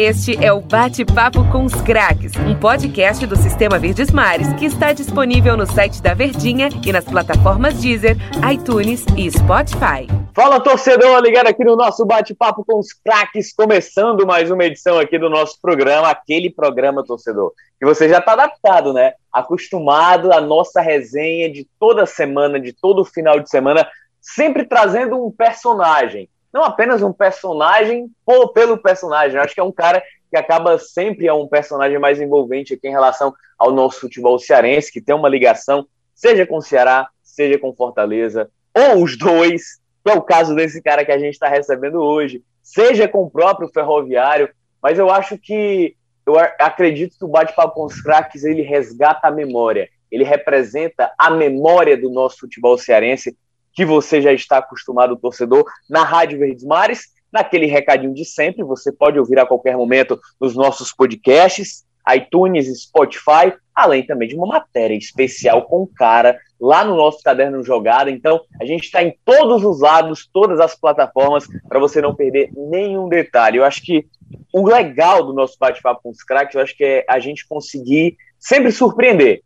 Este é o Bate-Papo com os Craques, um podcast do Sistema Verdes Mares que está disponível no site da Verdinha e nas plataformas Deezer, iTunes e Spotify. Fala torcedor, ligado aqui no nosso Bate-Papo com os Craques, começando mais uma edição aqui do nosso programa, aquele programa torcedor, que você já está adaptado, né? Acostumado à nossa resenha de toda semana, de todo final de semana, sempre trazendo um personagem não apenas um personagem por, pelo personagem. Acho que é um cara que acaba sempre é um personagem mais envolvente aqui em relação ao nosso futebol cearense, que tem uma ligação, seja com o Ceará, seja com Fortaleza, ou os dois, que é o caso desse cara que a gente está recebendo hoje, seja com o próprio Ferroviário, mas eu acho que, eu acredito que o Bate-Papo com os Craques, ele resgata a memória, ele representa a memória do nosso futebol cearense, que você já está acostumado, torcedor, na Rádio Verdes Mares, naquele recadinho de sempre, você pode ouvir a qualquer momento nos nossos podcasts, iTunes, Spotify, além também de uma matéria especial com cara lá no nosso caderno jogada. Então, a gente está em todos os lados, todas as plataformas, para você não perder nenhum detalhe. Eu acho que o legal do nosso bate-papo com os craques, eu acho que é a gente conseguir sempre surpreender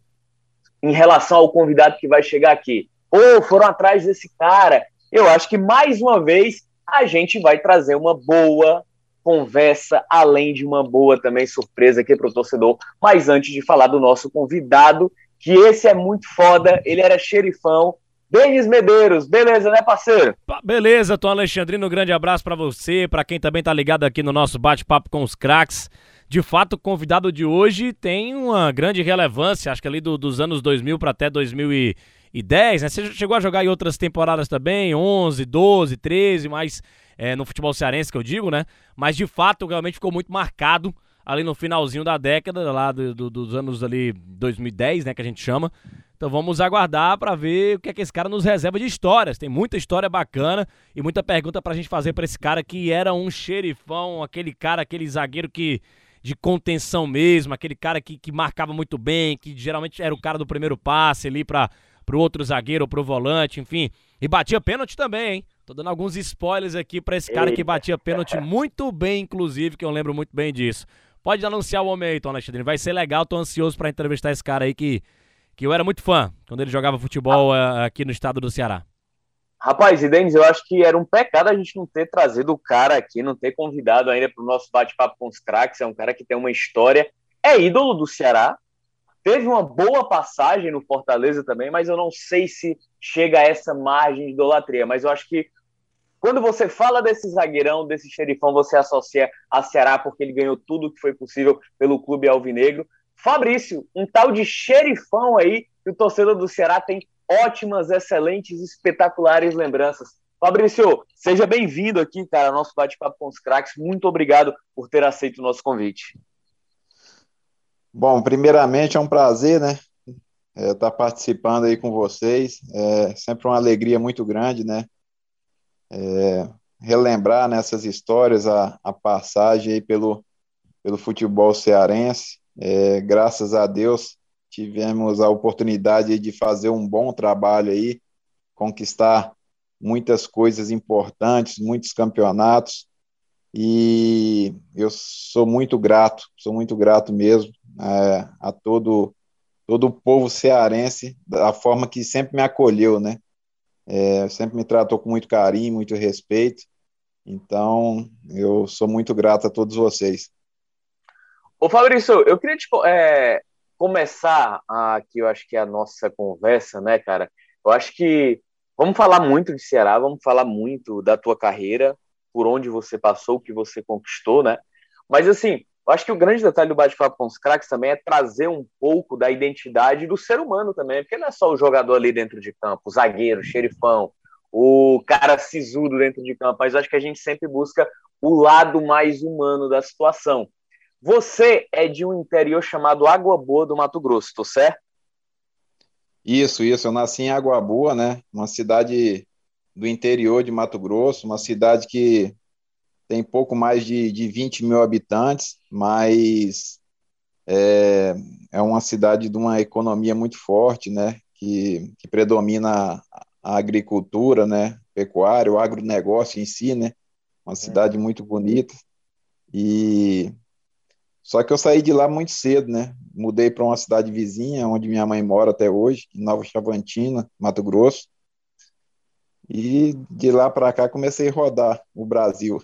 em relação ao convidado que vai chegar aqui ou foram atrás desse cara. Eu acho que mais uma vez a gente vai trazer uma boa conversa, além de uma boa também surpresa aqui para o torcedor. Mas antes de falar do nosso convidado, que esse é muito foda, ele era xerifão. Denis Medeiros, beleza, né, parceiro? Beleza, Tom Alexandrino, um grande abraço para você, para quem também tá ligado aqui no nosso bate-papo com os craques. De fato, o convidado de hoje tem uma grande relevância, acho que ali do, dos anos 2000 para até 2000 e 10, né? Você chegou a jogar em outras temporadas também, 11, 12, 13, mas é, no futebol cearense que eu digo, né? Mas de fato, realmente ficou muito marcado ali no finalzinho da década, lá do, do, dos anos ali 2010, né, que a gente chama. Então vamos aguardar para ver o que é que esse cara nos reserva de histórias. Tem muita história bacana e muita pergunta pra gente fazer para esse cara que era um xerifão, aquele cara, aquele zagueiro que de contenção mesmo, aquele cara que, que marcava muito bem, que geralmente era o cara do primeiro passe ali para pro outro zagueiro pro volante, enfim. E batia pênalti também, hein? Tô dando alguns spoilers aqui para esse cara que batia pênalti muito bem, inclusive, que eu lembro muito bem disso. Pode anunciar o homem aí, Tom Alexandre. Vai ser legal, tô ansioso para entrevistar esse cara aí que, que eu era muito fã quando ele jogava futebol ah. aqui no estado do Ceará. Rapaz, e Denis, eu acho que era um pecado a gente não ter trazido o cara aqui, não ter convidado ainda para o nosso bate-papo com os craques. É um cara que tem uma história, é ídolo do Ceará, Teve uma boa passagem no Fortaleza também, mas eu não sei se chega a essa margem de idolatria. Mas eu acho que quando você fala desse zagueirão, desse xerifão, você associa a Ceará porque ele ganhou tudo que foi possível pelo clube alvinegro. Fabrício, um tal de xerifão aí, que o torcedor do Ceará tem ótimas, excelentes, espetaculares lembranças. Fabrício, seja bem-vindo aqui, cara, ao nosso bate-papo com os craques. Muito obrigado por ter aceito o nosso convite. Bom, primeiramente é um prazer, né? É, estar participando aí com vocês. É sempre uma alegria muito grande, né? É, relembrar nessas histórias a, a passagem aí pelo, pelo futebol cearense. É, graças a Deus tivemos a oportunidade de fazer um bom trabalho aí, conquistar muitas coisas importantes, muitos campeonatos, e eu sou muito grato, sou muito grato mesmo é, a todo todo o povo cearense da forma que sempre me acolheu, né? É, sempre me tratou com muito carinho, muito respeito. Então, eu sou muito grato a todos vocês. Ô Fabrício, eu queria te, é, começar aqui, eu acho que é a nossa conversa, né, cara? Eu acho que vamos falar muito de Ceará, vamos falar muito da tua carreira, por onde você passou, o que você conquistou, né? Mas assim, eu acho que o grande detalhe do bate-papo com os craques também é trazer um pouco da identidade do ser humano também, porque não é só o jogador ali dentro de campo, o zagueiro, o xerifão, o cara sisudo dentro de campo, mas acho que a gente sempre busca o lado mais humano da situação. Você é de um interior chamado Água Boa do Mato Grosso, tô certo? Isso, isso. Eu nasci em Água Boa, né? Uma cidade do interior de Mato Grosso, uma cidade que tem pouco mais de, de 20 mil habitantes, mas é, é uma cidade de uma economia muito forte, né, que, que predomina a agricultura, né, pecuária, o agronegócio em si, né, uma cidade muito bonita, e Só que eu saí de lá muito cedo, né? Mudei para uma cidade vizinha, onde minha mãe mora até hoje, em Nova Chavantina, Mato Grosso. E de lá para cá comecei a rodar o Brasil.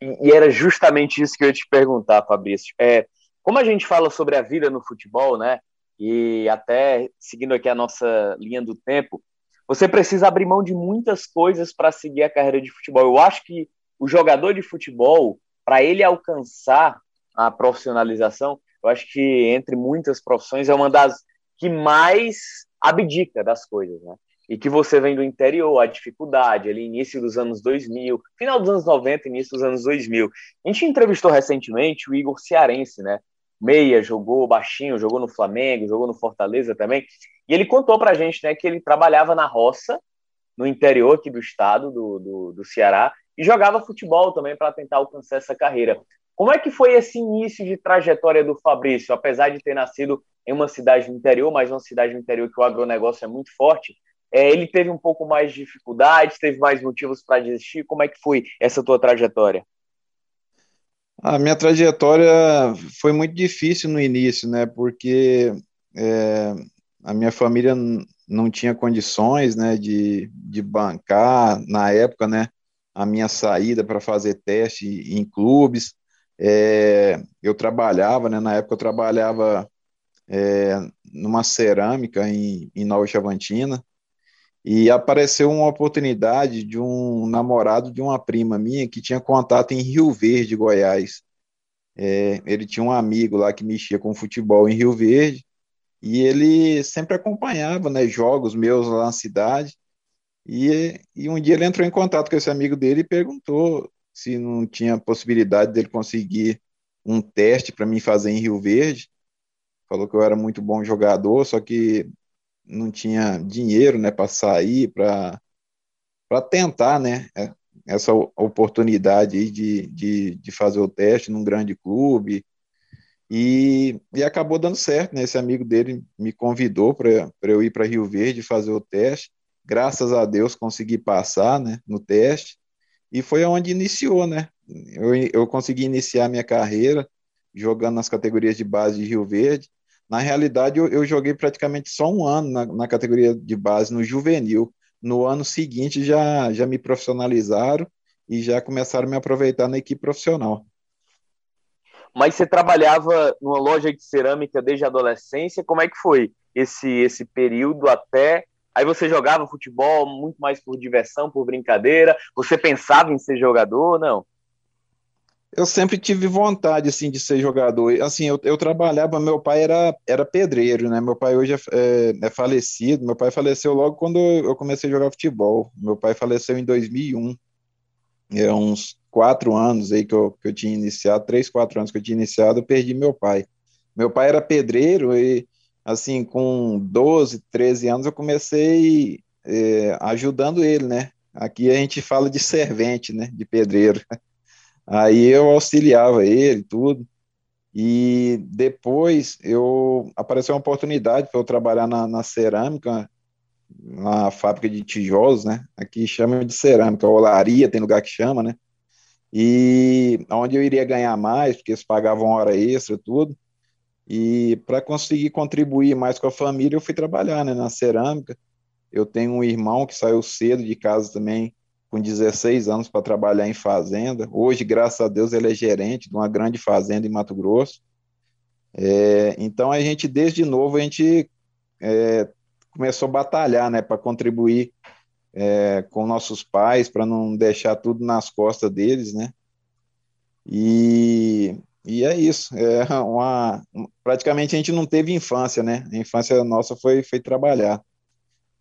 e, era justamente isso que eu ia te perguntar, Fabrício. É, como a gente fala sobre a vida no futebol, né? E até seguindo aqui a nossa linha do tempo, você precisa abrir mão de muitas coisas para seguir a carreira de futebol. Eu acho que o jogador de futebol, para ele alcançar a profissionalização, eu acho que entre muitas profissões é uma das que mais abdica das coisas, né? E que você vem do interior, a dificuldade, ali início dos anos 2000, final dos anos 90, início dos anos 2000. A gente entrevistou recentemente o Igor Cearense, né? Meia, jogou baixinho, jogou no Flamengo, jogou no Fortaleza também. E ele contou pra gente, né, que ele trabalhava na roça, no interior aqui do estado, do, do, do Ceará, e jogava futebol também para tentar alcançar essa carreira. Como é que foi esse início de trajetória do Fabrício, apesar de ter nascido em uma cidade do interior, mas uma cidade do interior que o agronegócio é muito forte? É, ele teve um pouco mais de dificuldades, teve mais motivos para desistir? Como é que foi essa tua trajetória? A minha trajetória foi muito difícil no início, né? Porque é, a minha família não tinha condições, né, de, de bancar na época, né, a minha saída para fazer teste em clubes. É, eu trabalhava, né, na época eu trabalhava é, numa cerâmica em, em Nova Chavantina, e apareceu uma oportunidade de um namorado de uma prima minha que tinha contato em Rio Verde, Goiás. É, ele tinha um amigo lá que mexia com futebol em Rio Verde, e ele sempre acompanhava né, jogos meus lá na cidade, e, e um dia ele entrou em contato com esse amigo dele e perguntou se não tinha possibilidade dele conseguir um teste para mim fazer em Rio Verde. Falou que eu era muito bom jogador, só que não tinha dinheiro, né, para sair, para tentar, né, é, essa oportunidade de, de, de fazer o teste num grande clube. E, e acabou dando certo, né? Esse amigo dele me convidou para eu ir para Rio Verde fazer o teste. Graças a Deus consegui passar, né, no teste. E foi onde iniciou, né? Eu, eu consegui iniciar minha carreira jogando nas categorias de base de Rio Verde. Na realidade, eu, eu joguei praticamente só um ano na, na, categoria de base, no juvenil. No ano seguinte, já, já me profissionalizaram e já começaram a me aproveitar na equipe profissional. Mas você trabalhava numa loja de cerâmica desde a adolescência, como é que foi esse, esse período até Aí você jogava futebol muito mais por diversão, por brincadeira? Você pensava em ser jogador ou não? Eu sempre tive vontade, assim, de ser jogador. Assim, eu, eu trabalhava, meu pai era, era pedreiro, né? Meu pai hoje é, é, é, falecido. Meu pai faleceu logo quando eu comecei a jogar futebol. Meu pai faleceu em 2001. É uns quatro anos aí que eu, que eu tinha iniciado, três, quatro anos que eu tinha iniciado, eu perdi meu pai. Meu pai era pedreiro e assim, com 12, 13 anos, eu comecei é, ajudando ele, né? Aqui a gente fala de servente, né? De pedreiro. Aí eu auxiliava ele, tudo. E depois eu apareceu uma oportunidade para eu trabalhar na, na, cerâmica, na fábrica de tijolos, né? Aqui chama de cerâmica, olaria, tem lugar que chama, né? E onde eu iria ganhar mais, porque eles pagavam hora extra, tudo. E para conseguir contribuir mais com a família, eu fui trabalhar né, na cerâmica. Eu tenho um irmão que saiu cedo de casa também, com 16 anos, para trabalhar em fazenda. Hoje, graças a Deus, ele é gerente de uma grande fazenda em Mato Grosso. É, então, a gente, desde novo, a gente é, começou a batalhar né, para contribuir é, com nossos pais, para não deixar tudo nas costas deles, né? E e é isso. É uma, praticamente a gente não teve infância, né? A infância nossa foi, foi trabalhar.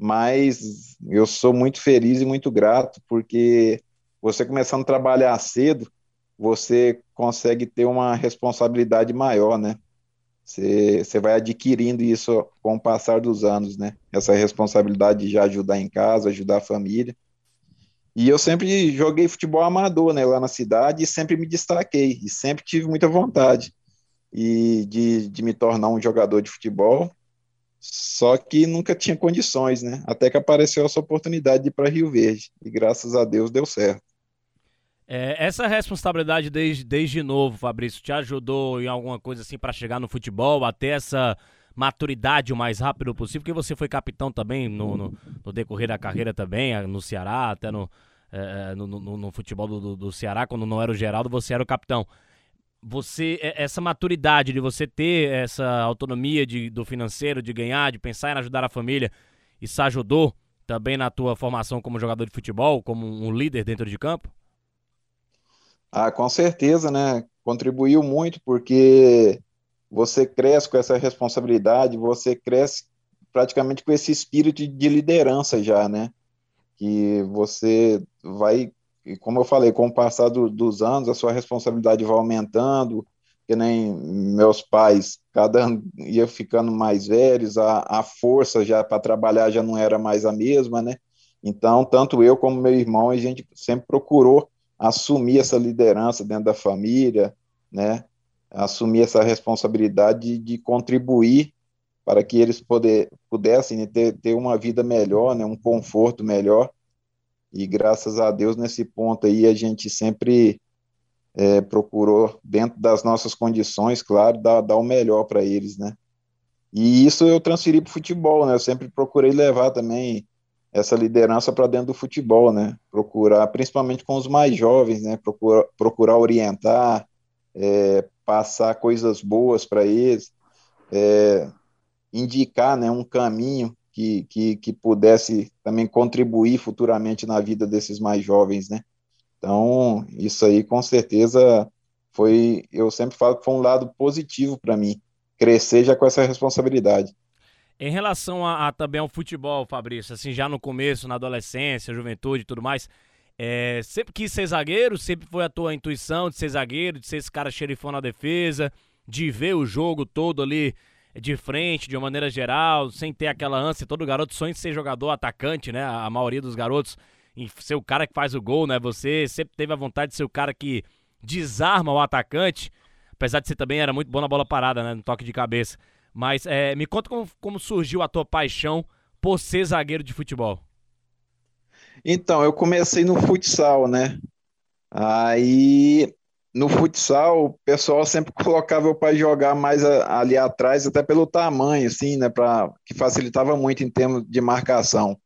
Mas eu sou muito feliz e muito grato, porque você começando a trabalhar cedo, você consegue ter uma responsabilidade maior, né? Você, você vai adquirindo isso com o passar dos anos, né? Essa responsabilidade de ajudar em casa, ajudar a família. E eu sempre joguei futebol amador, né, lá na cidade, e sempre me destaquei, e sempre tive muita vontade e de, de me tornar um jogador de futebol, só que nunca tinha condições, né, até que apareceu essa oportunidade de ir para Rio Verde, e graças a Deus deu certo. É, essa responsabilidade desde, desde novo, Fabrício, te ajudou em alguma coisa assim para chegar no futebol, até essa maturidade o mais rápido possível, porque você foi capitão também no, no, no decorrer da carreira também, no Ceará, até no, é, no, no, no, futebol do, do, Ceará, quando não era o Geraldo, você era o capitão. Você, essa maturidade de você ter essa autonomia de, do financeiro, de ganhar, de pensar em ajudar a família, isso ajudou também na tua formação como jogador de futebol, como um líder dentro de campo? Ah, com certeza, né? Contribuiu muito porque você cresce com essa responsabilidade, você cresce praticamente com esse espírito de liderança já, né? Que você vai, como eu falei, com o passar do, dos anos, a sua responsabilidade vai aumentando, que nem meus pais, cada ano ia ficando mais velhos, a, a força já para trabalhar já não era mais a mesma, né? Então, tanto eu como meu irmão, a gente sempre procurou assumir essa liderança dentro da família, né? assumir essa responsabilidade de, de contribuir para que eles poder, pudessem ter, ter uma vida melhor, né? um conforto melhor. E graças a Deus, nesse ponto aí, a gente sempre é, procurou, dentro das nossas condições, claro, dar, dar o melhor para eles, né? E isso eu transferi para o futebol, né? Eu sempre procurei levar também essa liderança para dentro do futebol, né? Procurar, principalmente com os mais jovens, né? Procurar, procurar orientar, é, passar coisas boas para eles, é, indicar, né? Um caminho que, que, que pudesse também contribuir futuramente na vida desses mais jovens, né? Então, isso aí com certeza foi, eu sempre falo que foi um lado positivo para mim, crescer já com essa responsabilidade. Em relação a, a, também ao futebol, Fabrício, assim, já no começo, na adolescência, juventude e tudo mais, é, sempre quis ser zagueiro, sempre foi a tua intuição de ser zagueiro, de ser esse cara xerifão na defesa, de ver o jogo todo ali de frente, de uma maneira geral, sem ter aquela ânsia. Todo garoto sonha em ser jogador, atacante, né? A maioria dos garotos, em ser o cara que faz o gol, né? Você sempre teve a vontade de ser o cara que desarma o atacante, apesar de você também era muito bom na bola parada, né? No toque de cabeça. Mas é, me conta como, como surgiu a tua paixão por ser zagueiro de futebol. Então, eu comecei no futsal, né? Aí, no futsal, o pessoal sempre colocava eu para jogar mais ali atrás, até pelo tamanho, assim, né? Pra, que facilitava muito em termos de marcação.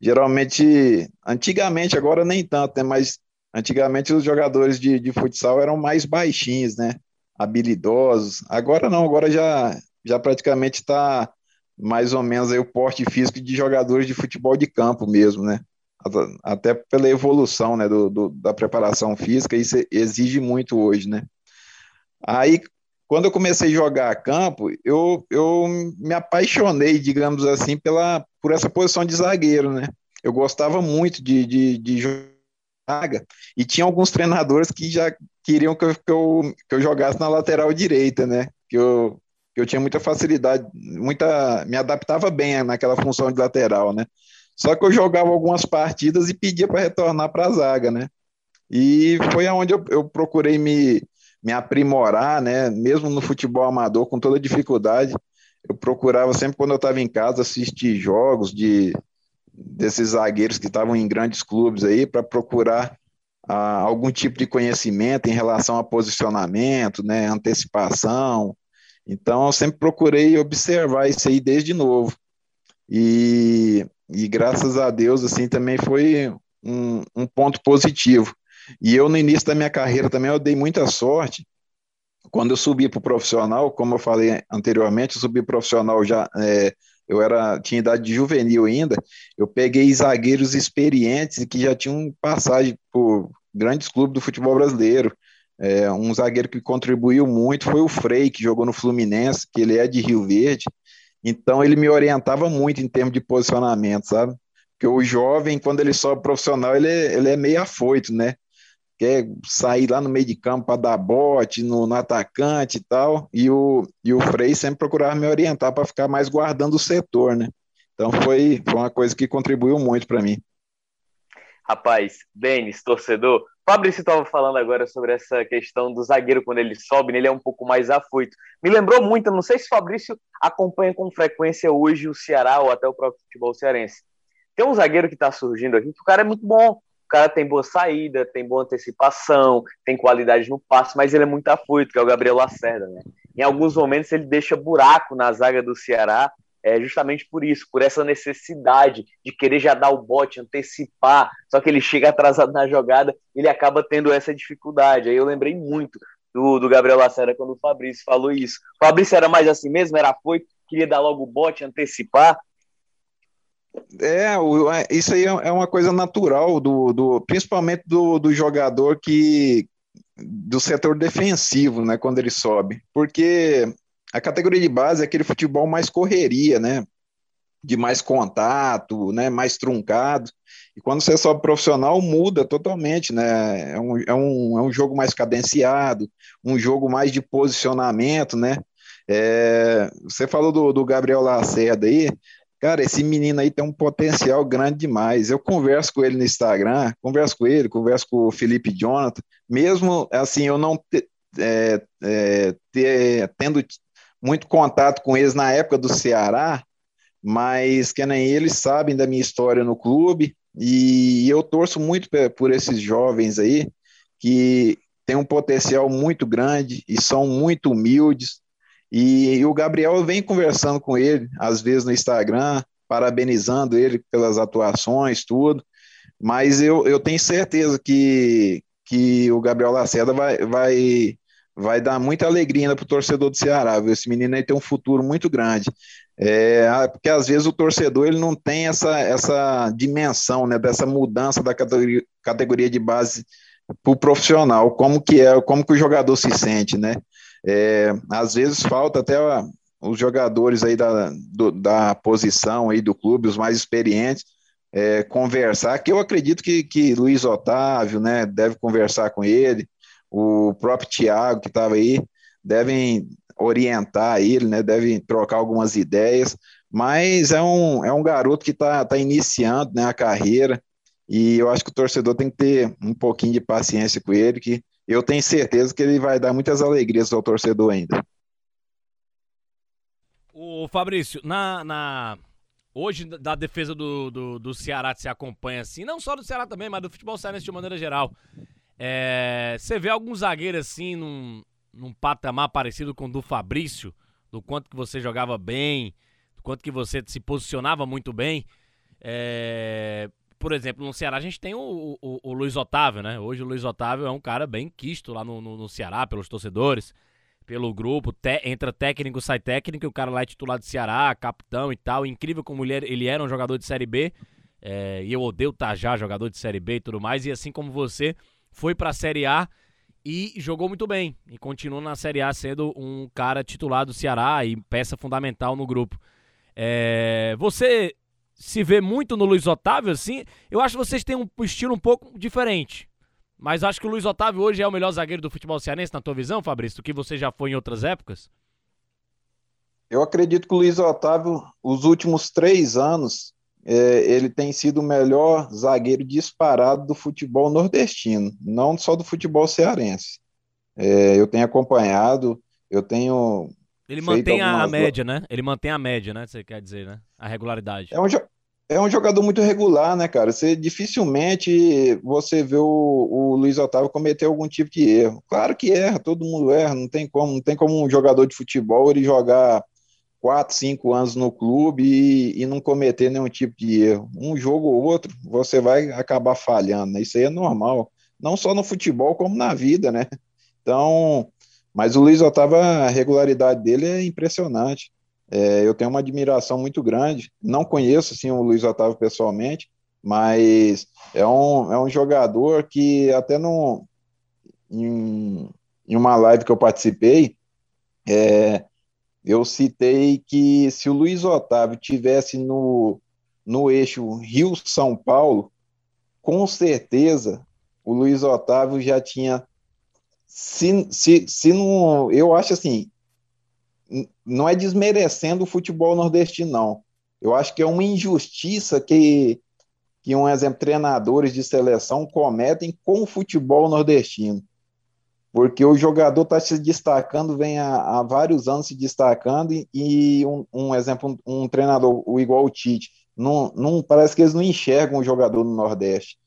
Geralmente, antigamente, agora nem tanto, né? Mas antigamente os jogadores de, de futsal eram mais baixinhos, né? Habilidosos. Agora não, agora já já praticamente está mais ou menos aí o porte físico de jogadores de futebol de campo mesmo, né? Até pela evolução né, do, do, da preparação física, isso exige muito hoje, né? Aí, quando eu comecei a jogar a campo, eu, eu me apaixonei, digamos assim, pela, por essa posição de zagueiro, né? Eu gostava muito de, de, de jogar, e tinha alguns treinadores que já queriam que eu, que eu, que eu jogasse na lateral direita, né? Que eu, eu tinha muita facilidade, muita, me adaptava bem naquela função de lateral, né? Só que eu jogava algumas partidas e pedia para retornar para a zaga, né? E foi aonde eu, eu procurei me, me aprimorar, né? Mesmo no futebol amador, com toda dificuldade, eu procurava sempre quando eu estava em casa assistir jogos de desses zagueiros que estavam em grandes clubes aí para procurar ah, algum tipo de conhecimento em relação a posicionamento, né, antecipação, então, eu sempre procurei observar isso aí desde novo. E, e graças a Deus, assim, também foi um, um ponto positivo. E eu, no início da minha carreira, também eu dei muita sorte. Quando eu subi para o profissional, como eu falei anteriormente, eu subi profissional já, é, eu era, tinha idade de juvenil ainda, eu peguei zagueiros experientes que já tinham passagem por grandes clubes do futebol brasileiro. É, um zagueiro que contribuiu muito foi o Frei, que jogou no Fluminense, que ele é de Rio Verde. Então ele me orientava muito em termos de posicionamento, sabe? Porque o jovem, quando ele sobe profissional, ele é, ele é meio afoito, né? Quer sair lá no meio de campo para dar bote, no, no, atacante e tal. E o, e o Frei sempre procurava me orientar para ficar mais guardando o setor, né? Então foi, foi uma coisa que contribuiu muito para mim. Rapaz, Denis, torcedor, Fabrício estava falando agora sobre essa questão do zagueiro quando ele sobe, ele é um pouco mais afoito. Me lembrou muito, não sei se o Fabrício acompanha com frequência hoje o Ceará ou até o próprio futebol cearense. Tem um zagueiro que está surgindo aqui que o cara é muito bom. cara tem boa saída, tem boa antecipação, tem qualidade no passe, mas ele é muito afoito, que é o Gabriel Lacerda, né? Em alguns momentos ele deixa buraco na zaga do Ceará, é justamente por isso, por essa necessidade de querer já dar o bote, antecipar, só que ele chega atrasado na jogada, ele acaba tendo essa dificuldade. Aí eu lembrei muito do, do Gabriel Lacerda quando o Fabrício falou isso. O Fabrício era mais assim mesmo, era afoito, queria dar logo o bote, antecipar, é, é, isso aí é, é uma coisa natural, do, do principalmente do, do jogador que do setor defensivo, né, quando ele sobe, porque a categoria de base é aquele futebol mais correria, né, de mais contato, né, mais truncado, e quando você sobe profissional muda totalmente, né, é um, é um, é um jogo mais cadenciado, um jogo mais de posicionamento, né, é, você falou do, do Gabriel Lacerda aí, Cara, esse menino aí tem um potencial grande demais. Eu converso com ele no Instagram, converso com ele, converso com o Felipe Jonathan, mesmo assim, eu não te, é, é, ter, tendo muito contato com eles na época do Ceará, mas que nem eles sabem da minha história no clube, e eu torço muito por esses jovens aí, que têm um potencial muito grande e são muito humildes, e, e o Gabriel vem conversando com ele, às vezes no Instagram, parabenizando ele pelas atuações, tudo. Mas eu, eu tenho certeza que, que o Gabriel Lacerda vai, vai, vai dar muita alegria para o torcedor do Ceará. Viu? Esse menino aí tem um futuro muito grande. É, porque às vezes o torcedor ele não tem essa, essa dimensão né, dessa mudança da categoria, categoria de base para o profissional, como que é, como que o jogador se sente, né? É, às vezes falta até os jogadores aí da, do, da posição aí do clube, os mais experientes, é, conversar, que eu acredito que, que Luiz Otávio, né, deve conversar com ele, o próprio Thiago que estava aí, devem orientar ele, né, devem trocar algumas ideias, mas é um, é um garoto que está tá iniciando né, a carreira, e eu acho que o torcedor tem que ter um pouquinho de paciência com ele, que eu tenho certeza que ele vai dar muitas alegrias ao torcedor ainda. O Fabrício, na, na... hoje da defesa do, do, do Ceará se acompanha assim, não só do Ceará também, mas do futebol cearense de maneira geral. É... Você vê algum zagueiro assim num, num patamar parecido com o do Fabrício, do quanto que você jogava bem, do quanto que você se posicionava muito bem. É por exemplo, no Ceará a gente tem o, o, o, Luiz Otávio, né? Hoje o Luiz Otávio é um cara bem quisto lá no, no, no Ceará, pelos torcedores, pelo grupo. Te, entra técnico, sai técnico, o cara lá é titular do Ceará, capitão e tal. Incrível como ele, ele era um jogador de Série B. É, e eu odeio Tajá, jogador de Série B e tudo mais. E assim como você, foi pra Série A e jogou muito bem. E continua na Série A sendo um cara titular do Ceará e peça fundamental no grupo. É, você se vê muito no Luiz Otávio, assim. Eu acho que vocês têm um estilo um pouco diferente. Mas acho que o Luiz Otávio hoje é o melhor zagueiro do futebol cearense, na tua visão, Fabrício, do que você já foi em outras épocas? Eu acredito que o Luiz Otávio, os últimos três anos, ele tem sido o melhor zagueiro disparado do futebol nordestino, não só do futebol cearense. É, eu tenho acompanhado, eu tenho ele mantém a, média, né? Ele mantém a média, né? Você quer dizer, né? A regularidade. É um, é um jogador muito regular, né, cara? Você dificilmente você vê o, o Luiz Otávio cometer algum tipo de erro. Claro que erra, todo mundo erra, não tem como, não tem como um jogador de futebol ele jogar quatro, cinco anos no clube e, e não cometer nenhum tipo de erro. Um jogo ou outro, você vai acabar falhando, né? Isso aí é normal. Não só no futebol, como na vida, né? Então, mas o Luiz Otávio, a regularidade dele é impressionante. É, eu tenho uma admiração muito grande. Não conheço assim, o Luiz Otávio pessoalmente, mas é um, é um jogador que até no, em, em uma live que eu participei, é, eu citei que se o Luiz Otávio tivesse no, no eixo Rio-São Paulo, com certeza o Luiz Otávio já tinha se, se, se não. Eu acho assim. Não é desmerecendo o futebol nordestino, não. Eu acho que é uma injustiça que, que um exemplo, treinadores de seleção cometem com o futebol nordestino. Porque o jogador está se destacando, vem há, há, vários anos se destacando, e, e um, um, exemplo, um, um treinador o igual o Tite, não, não, parece que eles não enxergam o jogador no Nordeste.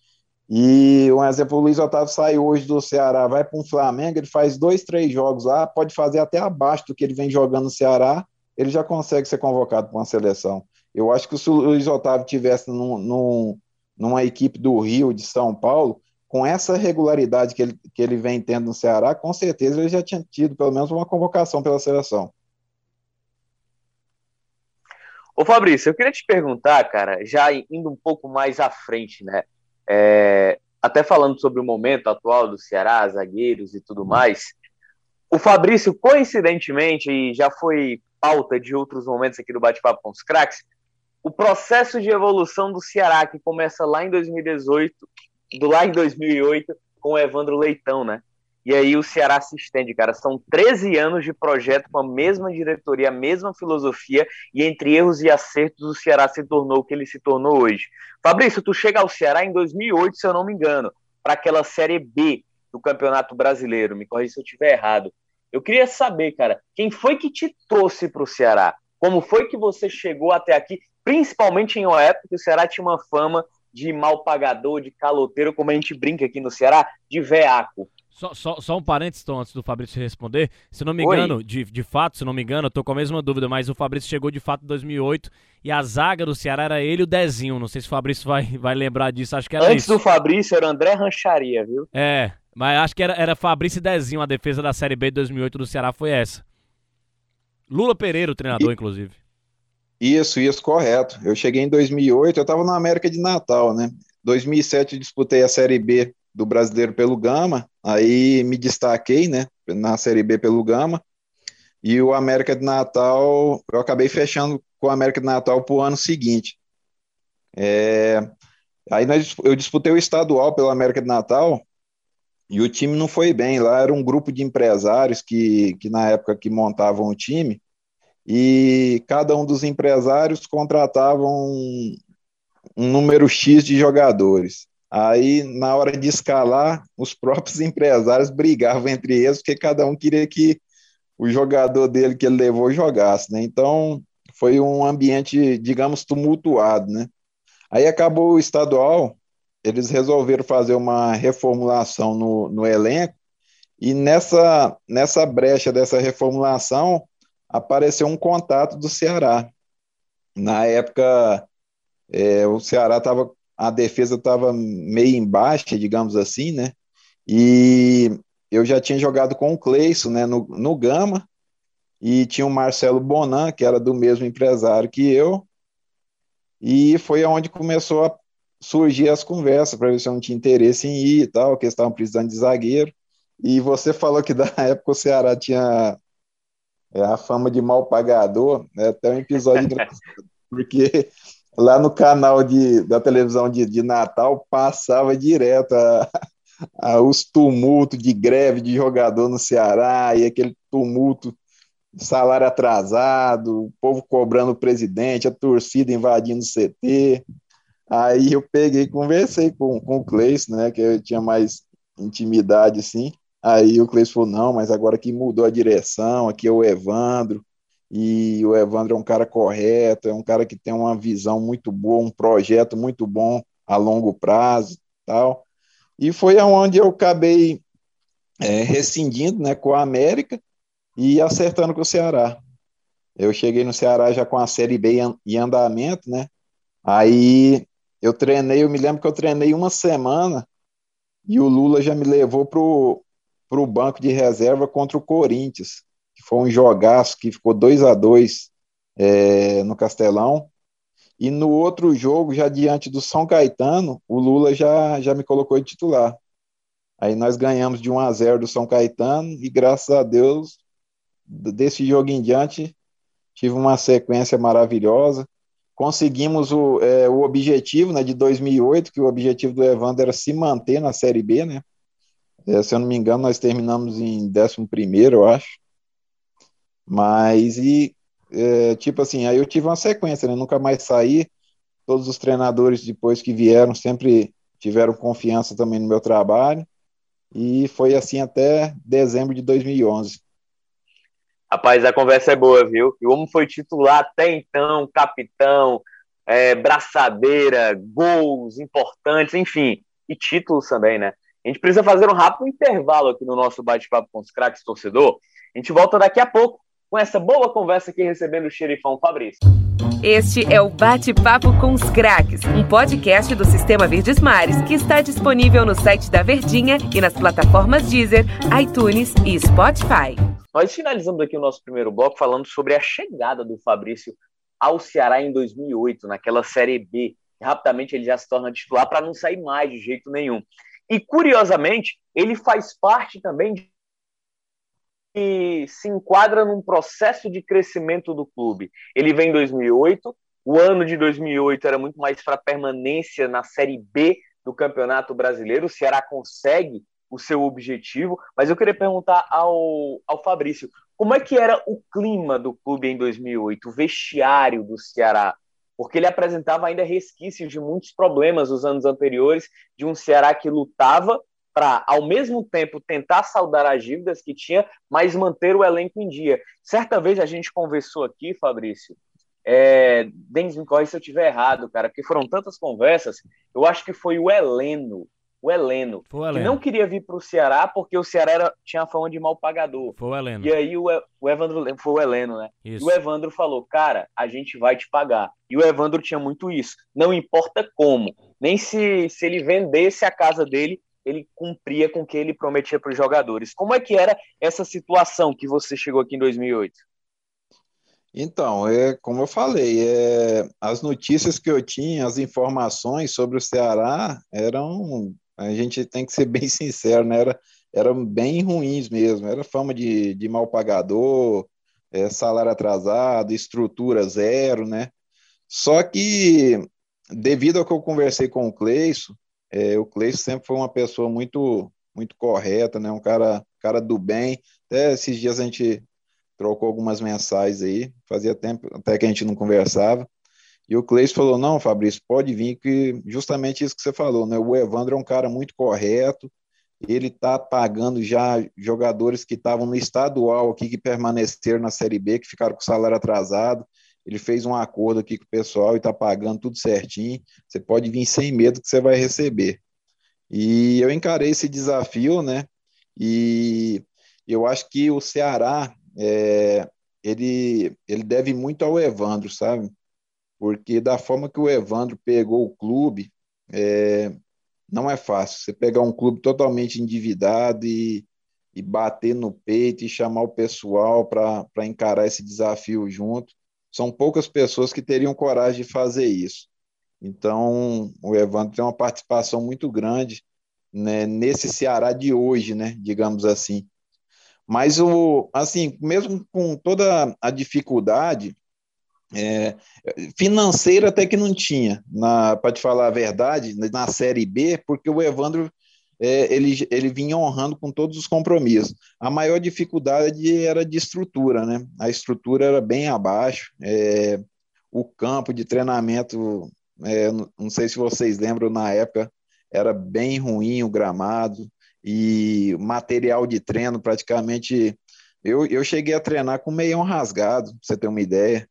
E um exemplo, o Luiz Otávio sai hoje do Ceará, vai para um Flamengo, ele faz dois, três jogos lá, pode fazer até abaixo do que ele vem jogando no Ceará, ele já consegue ser convocado para uma seleção. Eu acho que se o Luiz Otávio tivesse num, num, numa equipe do Rio, de São Paulo, com essa regularidade que ele, que ele vem tendo no Ceará, com certeza ele já tinha tido pelo menos uma convocação pela seleção. Ô Fabrício, eu queria te perguntar, cara, já indo um pouco mais à frente, né? É, até falando sobre o momento atual do Ceará, zagueiros e tudo mais. O Fabrício, coincidentemente, e já foi pauta de outros momentos aqui do Bate-Papo com os Cracks, o processo de evolução do Ceará, que começa lá em 2018, do lá em 2008, com o Evandro Leitão, né? E aí o Ceará se estende, cara. São 13 anos de projeto com a mesma diretoria, a mesma filosofia, e entre erros e acertos o Ceará se tornou o que ele se tornou hoje. Fabrício, tu chega ao Ceará em 2008, se eu não me engano, para aquela Série B do Campeonato Brasileiro. Me corrija se eu estiver errado. Eu queria saber, cara, quem foi que te trouxe para o Ceará? Como foi que você chegou até aqui, principalmente em uma época que o Ceará tinha uma fama de mal pagador, de caloteiro, como a gente brinca aqui no Ceará, de veaco. Só, só, só, um parênteses, Tom, antes do Fabrício responder. Se não me engano, de, de fato, se não me engano, eu tô com a mesma dúvida, mas o Fabrício chegou de fato em 2008 e a zaga do Ceará era ele e o Dezinho. Não sei se o Fabrício vai, vai lembrar disso, acho que era Antes isso. do Fabrício era André Rancharia, viu? É, mas acho que era, era Fabrício e Dezinho. A defesa da Série B de 2008 do Ceará foi essa. Lula Pereira, o treinador, e... inclusive. Isso, isso, correto. Eu cheguei em 2008, eu estava na América de Natal, né? 2007 eu disputei a Série B do Brasileiro pelo Gama, aí me destaquei, né, na Série B pelo Gama, e o América de Natal, eu acabei fechando com o América de Natal para o ano seguinte. É, aí nós, eu disputei o estadual pelo América de Natal, e o time não foi bem, lá era um grupo de empresários que, que na época que montavam o time, e cada um dos empresários contratavam um, um número X de jogadores. Aí, na hora de escalar, os próprios empresários brigavam entre eles, porque cada um queria que o jogador dele que ele levou jogasse, né? Então, foi um ambiente, digamos, tumultuado, né? Aí acabou o estadual, eles resolveram fazer uma reformulação no, no elenco, e nessa, nessa brecha dessa reformulação, apareceu um contato do Ceará. Na época, é, o Ceará estava a defesa estava meio embaixo, digamos assim, né? E eu já tinha jogado com o Cleison, né, no, no Gama, e tinha o Marcelo Bonan, que era do mesmo empresário que eu, e foi aonde começou a surgir as conversas para ver se eu não tinha interesse em ir e tal, que eles estavam precisando de zagueiro. E você falou que da época o Ceará tinha é, a fama de mal pagador, né? até um episódio engraçado, porque lá no canal de, da televisão de, de Natal passava direto a, a, os tumultos de greve de jogador no Ceará e aquele tumulto salário atrasado, o povo cobrando o presidente, a torcida invadindo o CT. Aí eu peguei conversei com, com o Cleiton, né, que eu tinha mais intimidade, assim. Aí o Cleiton falou, não, mas agora que mudou a direção, aqui é o Evandro, e o Evandro é um cara correto, é um cara que tem uma visão muito boa, um projeto muito bom a longo prazo, tal. E foi aonde eu acabei é, rescindindo, né, com a América e acertando com o Ceará. Eu cheguei no Ceará já com a Série B em andamento, né? Aí eu treinei, eu me lembro que eu treinei uma semana e o Lula já me levou pro, pro banco de reserva contra o Corinthians que foi um jogaço que ficou 2 a 2 é, no Castelão. E no outro jogo, já diante do São Caetano, o Lula já, já me colocou de titular. Aí nós ganhamos de 1 a 0 do São Caetano e graças a Deus, desse jogo em diante, tive uma sequência maravilhosa. Conseguimos o, é, o objetivo né, de 2008, que o objetivo do Evandro era se manter na Série B, né? É, se eu não me engano, nós terminamos em 11 primeiro, eu acho. Mas, e, é, tipo assim, aí eu tive uma sequência, né? Nunca mais saí. Todos os treinadores, depois que vieram, sempre tiveram confiança também no meu trabalho. E foi assim até dezembro de 2011. Rapaz, a conversa é boa, viu? O homem foi titular até então, capitão, é, braçadeira, gols importantes, enfim. e títulos também, né? A gente precisa fazer um rápido intervalo aqui no nosso bate-papo com os craques torcedor. A gente volta daqui a pouco com essa boa conversa aqui recebendo o xerifão Fabrício. Este é o Bate-Papo com os Craques, um podcast do Sistema Verdes Mares que está disponível no site da Verdinha e nas plataformas Deezer, iTunes e Spotify. Nós finalizamos aqui o nosso primeiro bloco falando sobre a chegada do Fabrício ao Ceará em 2008, naquela Série B. Rapidamente ele já se torna titular para não sair mais de jeito nenhum. E curiosamente, ele faz parte também de e se enquadra num processo de crescimento do clube. Ele vem em 2008, o ano de 2008 era muito mais para permanência na Série B do Campeonato Brasileiro. O Ceará consegue o seu objetivo, mas eu queria perguntar ao, ao Fabrício, como é que era o clima do clube em 2008, o vestiário do Ceará? Porque ele apresentava ainda resquícios de muitos problemas nos anos anteriores, de um Ceará que lutava para, ao mesmo tempo, tentar saldar as dívidas que tinha, mas manter o elenco em dia. Certa vez a gente conversou aqui, Fabrício, é, Denis me corre se eu estiver errado, cara, porque foram tantas conversas, eu acho que foi o Heleno, o Heleno, o Heleno. que não queria vir para o Ceará porque o Ceará era, tinha fama de mal pagador. Foi o Heleno. E aí o, o Evandro, foi o Heleno, né? Isso. E o Evandro falou, cara, a gente vai te pagar. E o Evandro tinha muito isso, não importa como, nem se, se ele vendesse a casa dele, ele cumpria com o que ele prometia para os jogadores. Como é que era essa situação que você chegou aqui em 2008? Então, é como eu falei, é, as notícias que eu tinha, as informações sobre o Ceará eram, a gente tem que ser bem sincero, né? Era, eram bem ruins mesmo. Era fama de, de mal pagador, é, salário atrasado, estrutura zero, né? Só que, devido ao que eu conversei com o Cleison, é, o Cleiton sempre foi uma pessoa muito muito correta, né? Um cara, cara do bem. Até esses dias a gente trocou algumas mensagens aí, fazia tempo até que a gente não conversava. E o Cleiton falou: "Não, Fabrício, pode vir que justamente isso que você falou, né? O Evandro é um cara muito correto. Ele tá pagando já jogadores que estavam no estadual aqui que permaneceram na Série B, que ficaram com salário atrasado. Ele fez um acordo aqui com o pessoal e está pagando tudo certinho. Você pode vir sem medo que você vai receber. E eu encarei esse desafio, né? E eu acho que o Ceará, é, ele, ele deve muito ao Evandro, sabe? Porque da forma que o Evandro pegou o clube, é, não é fácil. Você pegar um clube totalmente endividado e, e bater no peito e chamar o pessoal para encarar esse desafio junto são poucas pessoas que teriam coragem de fazer isso. Então, o Evandro tem uma participação muito grande né, nesse Ceará de hoje, né, digamos assim. Mas, o, assim, mesmo com toda a dificuldade, é, financeira até que não tinha, para te falar a verdade, na Série B, porque o Evandro é, ele, ele vinha honrando com todos os compromissos. A maior dificuldade era de estrutura, né? A estrutura era bem abaixo, é, o campo de treinamento, é, não sei se vocês lembram, na época era bem ruim o gramado e material de treino praticamente. Eu, eu cheguei a treinar com meião rasgado, pra você ter uma ideia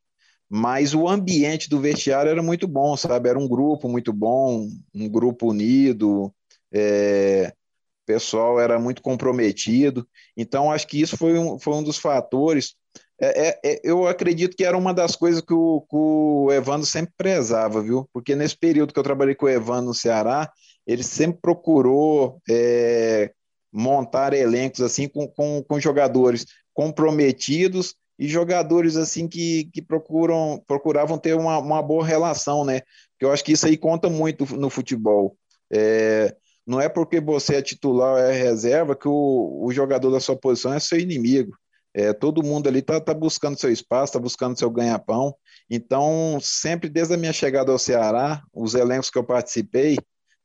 mas o ambiente do vestiário era muito bom, sabe? Era um grupo muito bom, um grupo unido, é, o pessoal era muito comprometido, então acho que isso foi um, foi um dos fatores. É, é, é, eu acredito que era uma das coisas que o, que o Evandro sempre prezava, viu? Porque nesse período que eu trabalhei com o Evandro no Ceará, ele sempre procurou é, montar elencos assim com, com, com jogadores comprometidos e jogadores assim que, que procuram procuravam ter uma, uma boa relação, né? Porque eu acho que isso aí conta muito no futebol. É, não é porque você é titular ou é reserva que o, o jogador da sua posição é seu inimigo. É, todo mundo ali está tá buscando seu espaço, está buscando seu ganha-pão. Então, sempre desde a minha chegada ao Ceará, os elencos que eu participei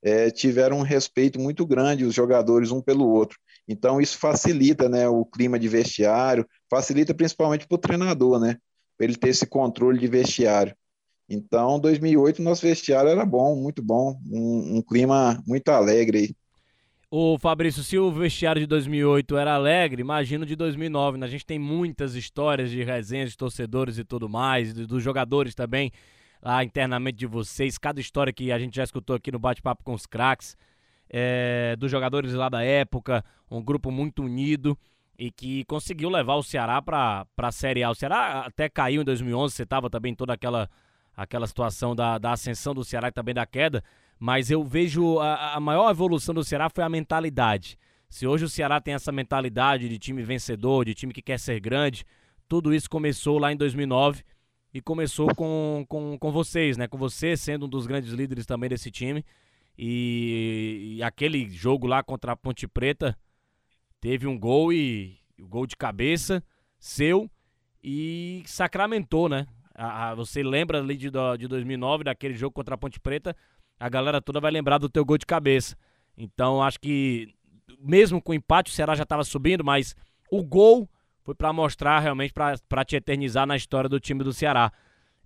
é, tiveram um respeito muito grande, os jogadores um pelo outro. Então, isso facilita né, o clima de vestiário, facilita principalmente para o treinador, né? Para ele ter esse controle de vestiário. Então, 2008, nosso vestiário era bom, muito bom, um, um clima muito alegre aí. Ô Fabrício, se o vestiário de 2008 era alegre, imagino de 2009. Né? A gente tem muitas histórias de resenhas de torcedores e tudo mais, dos jogadores também, lá internamente de vocês. Cada história que a gente já escutou aqui no Bate-Papo com os Craques. É, dos jogadores lá da época, um grupo muito unido e que conseguiu levar o Ceará para a Série A. O Ceará até caiu em 2011, você estava também toda aquela, aquela situação da, da ascensão do Ceará e também da queda, mas eu vejo a, a maior evolução do Ceará foi a mentalidade. Se hoje o Ceará tem essa mentalidade de time vencedor, de time que quer ser grande, tudo isso começou lá em 2009 e começou com, com, com vocês, né? Com você sendo um dos grandes líderes também desse time. E, e aquele jogo lá contra a Ponte Preta teve um gol e o um gol de cabeça seu e sacramentou, né? A, a, você lembra ali de, de 2009, daquele jogo contra a Ponte Preta, a galera toda vai lembrar do teu gol de cabeça. Então acho que mesmo com o empate o Ceará já estava subindo, mas o gol foi para mostrar realmente, para te eternizar na história do time do Ceará.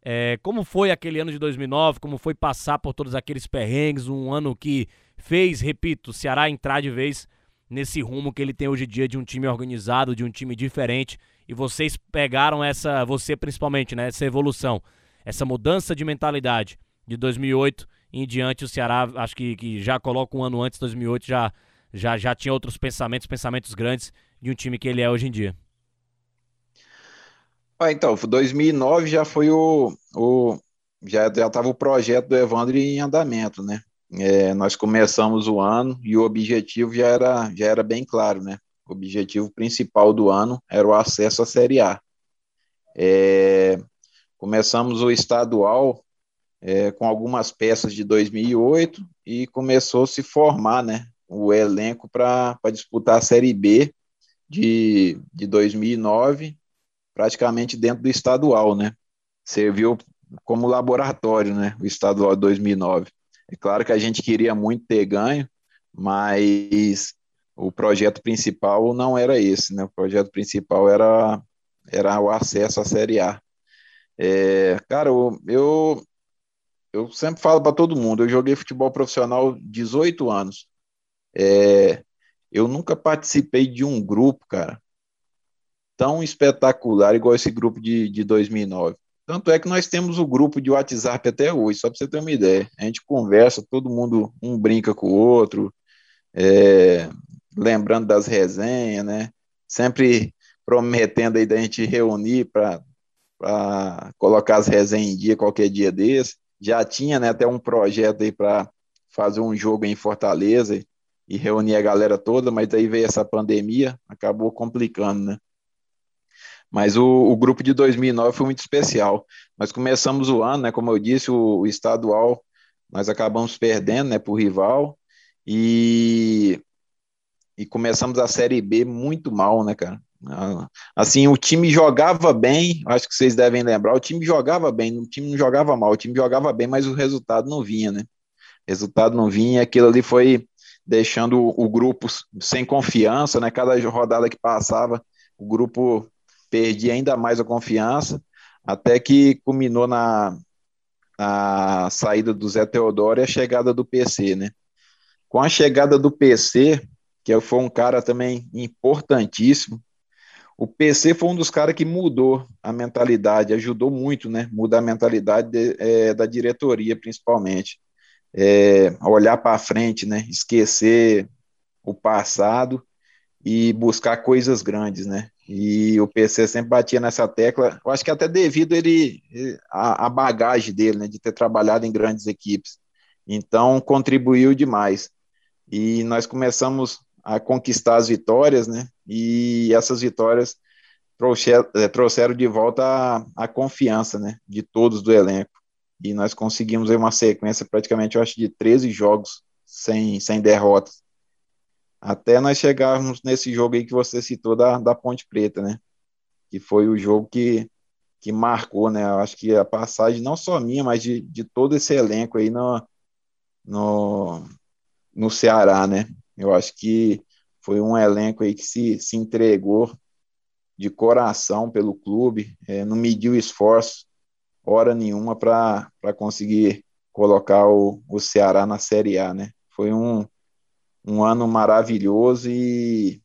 É, como foi aquele ano de 2009, como foi passar por todos aqueles perrengues, um ano que fez, repito, o Ceará entrar de vez nesse rumo que ele tem hoje em dia de um time organizado, de um time diferente, e vocês pegaram essa, você principalmente, né, essa evolução, essa mudança de mentalidade de 2008 em diante, o Ceará, acho que, que já coloca um ano antes, 2008, já, já, já tinha outros pensamentos, pensamentos grandes de um time que ele é hoje em dia. Ah, então, 2009 já foi o, o já estava o projeto do Evandro em andamento, né? É, nós começamos o ano e o objetivo já era já era bem claro, né? O objetivo principal do ano era o acesso à Série A. É, começamos o estadual é, com algumas peças de 2008 e começou a se formar, né? O elenco para disputar a Série B de, de 2009 praticamente dentro do estadual, né? Serviu como laboratório, né? O estadual de 2009. É claro que a gente queria muito ter ganho, mas o projeto principal não era esse, né? O projeto principal era, era o acesso à Série A. É, cara, eu, eu, sempre falo para todo mundo, eu joguei futebol profissional 18 anos. É, eu nunca participei de um grupo, cara, tão espetacular igual esse grupo de, de 2009. Tanto é que nós temos o grupo de WhatsApp até hoje, só para você ter uma ideia. A gente conversa, todo mundo um brinca com o outro, é, lembrando das resenhas, né? Sempre prometendo aí da gente reunir para colocar as resenhas em dia qualquer dia desse. Já tinha né, até um projeto aí para fazer um jogo em Fortaleza e reunir a galera toda, mas daí veio essa pandemia, acabou complicando, né? Mas o, o, grupo de 2009 foi muito especial. Nós começamos o ano, né, como eu disse, o, o estadual, nós acabamos perdendo né, para o rival e, e começamos a Série B muito mal, né, cara? Assim, o time jogava bem, acho que vocês devem lembrar, o time jogava bem, o time não jogava mal, o time jogava bem, mas o resultado não vinha, né? Resultado não vinha, aquilo ali foi deixando o grupo sem confiança, né? Cada rodada que passava, o grupo perdi ainda mais a confiança, até que culminou na, na saída do Zé Teodoro e a chegada do PC, né? Com a chegada do PC, que foi um cara também importantíssimo, o PC foi um dos caras que mudou a mentalidade, ajudou muito, né? Mudar a mentalidade de, é, da diretoria, principalmente. É, olhar para frente, né? Esquecer o passado e buscar coisas grandes, né? E o PC sempre batia nessa tecla. Eu acho que até devido ele a, a bagagem dele, né, de ter trabalhado em grandes equipes. Então contribuiu demais. E nós começamos a conquistar as vitórias, né? E essas vitórias trouxeram, é, trouxeram de volta a, a, confiança, né, de todos do elenco. E nós conseguimos aí uma sequência praticamente, eu acho, de 13 jogos sem, sem derrotas até nós chegarmos nesse jogo aí que você citou da, da Ponte Preta, né? Que foi o jogo que, que marcou, né? Eu acho que a passagem não só minha, mas de, de todo esse elenco aí no, no, no Ceará, né? Eu acho que foi um elenco aí que se, se entregou de coração pelo clube, é, não mediu esforço hora nenhuma para conseguir colocar o, o Ceará na Série A, né? Foi um, um ano maravilhoso e,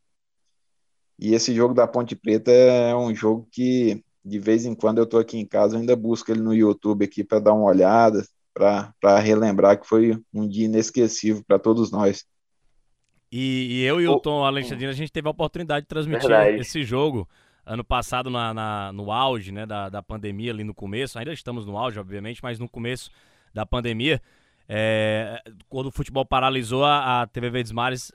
e esse jogo da Ponte Preta é um jogo que de vez em quando eu estou aqui em casa, eu ainda busco ele no YouTube aqui para dar uma olhada, para relembrar que foi um dia inesquecível para todos nós. E, e eu e o, o Tom Alexandrino, a gente teve a oportunidade de transmitir Verdade. esse jogo ano passado na, na, no auge né, da, da pandemia, ali no começo. Ainda estamos no auge, obviamente, mas no começo da pandemia, é, quando o futebol paralisou, a, a TV Verdes Mares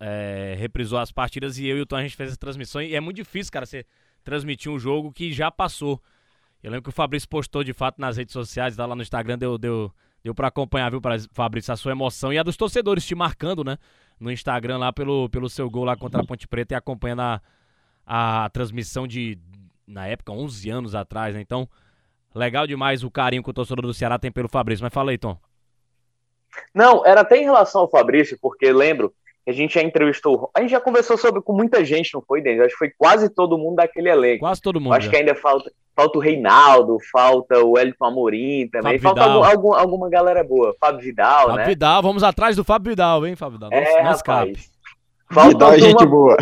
é, reprisou as partidas e eu e o Tom a gente fez essa transmissão. E é muito difícil, cara, você transmitir um jogo que já passou. Eu lembro que o Fabrício postou de fato nas redes sociais, tá lá no Instagram, deu, deu, deu para acompanhar, viu, Fabrício, a sua emoção e a dos torcedores te marcando, né? No Instagram lá pelo, pelo seu gol lá contra a Ponte Preta e acompanhando a, a transmissão de, na época, 11 anos atrás, né? Então, legal demais o carinho que o torcedor do Ceará tem pelo Fabrício. Mas fala aí, Tom. Não, era até em relação ao Fabrício, porque lembro a gente já entrevistou. A gente já conversou sobre com muita gente, não foi, Denis? Acho que foi quase todo mundo daquele elenco. Quase todo mundo. Acho já. que ainda falta, falta o Reinaldo, falta o Elton Amorim também. Fábio falta algum, algum, alguma galera boa. Fábio Vidal, Fábio né? Vidal, vamos atrás do Fábio Vidal, hein, Fábio Vidal? É, Nossa, rapaz. Falta Vidal é gente boa.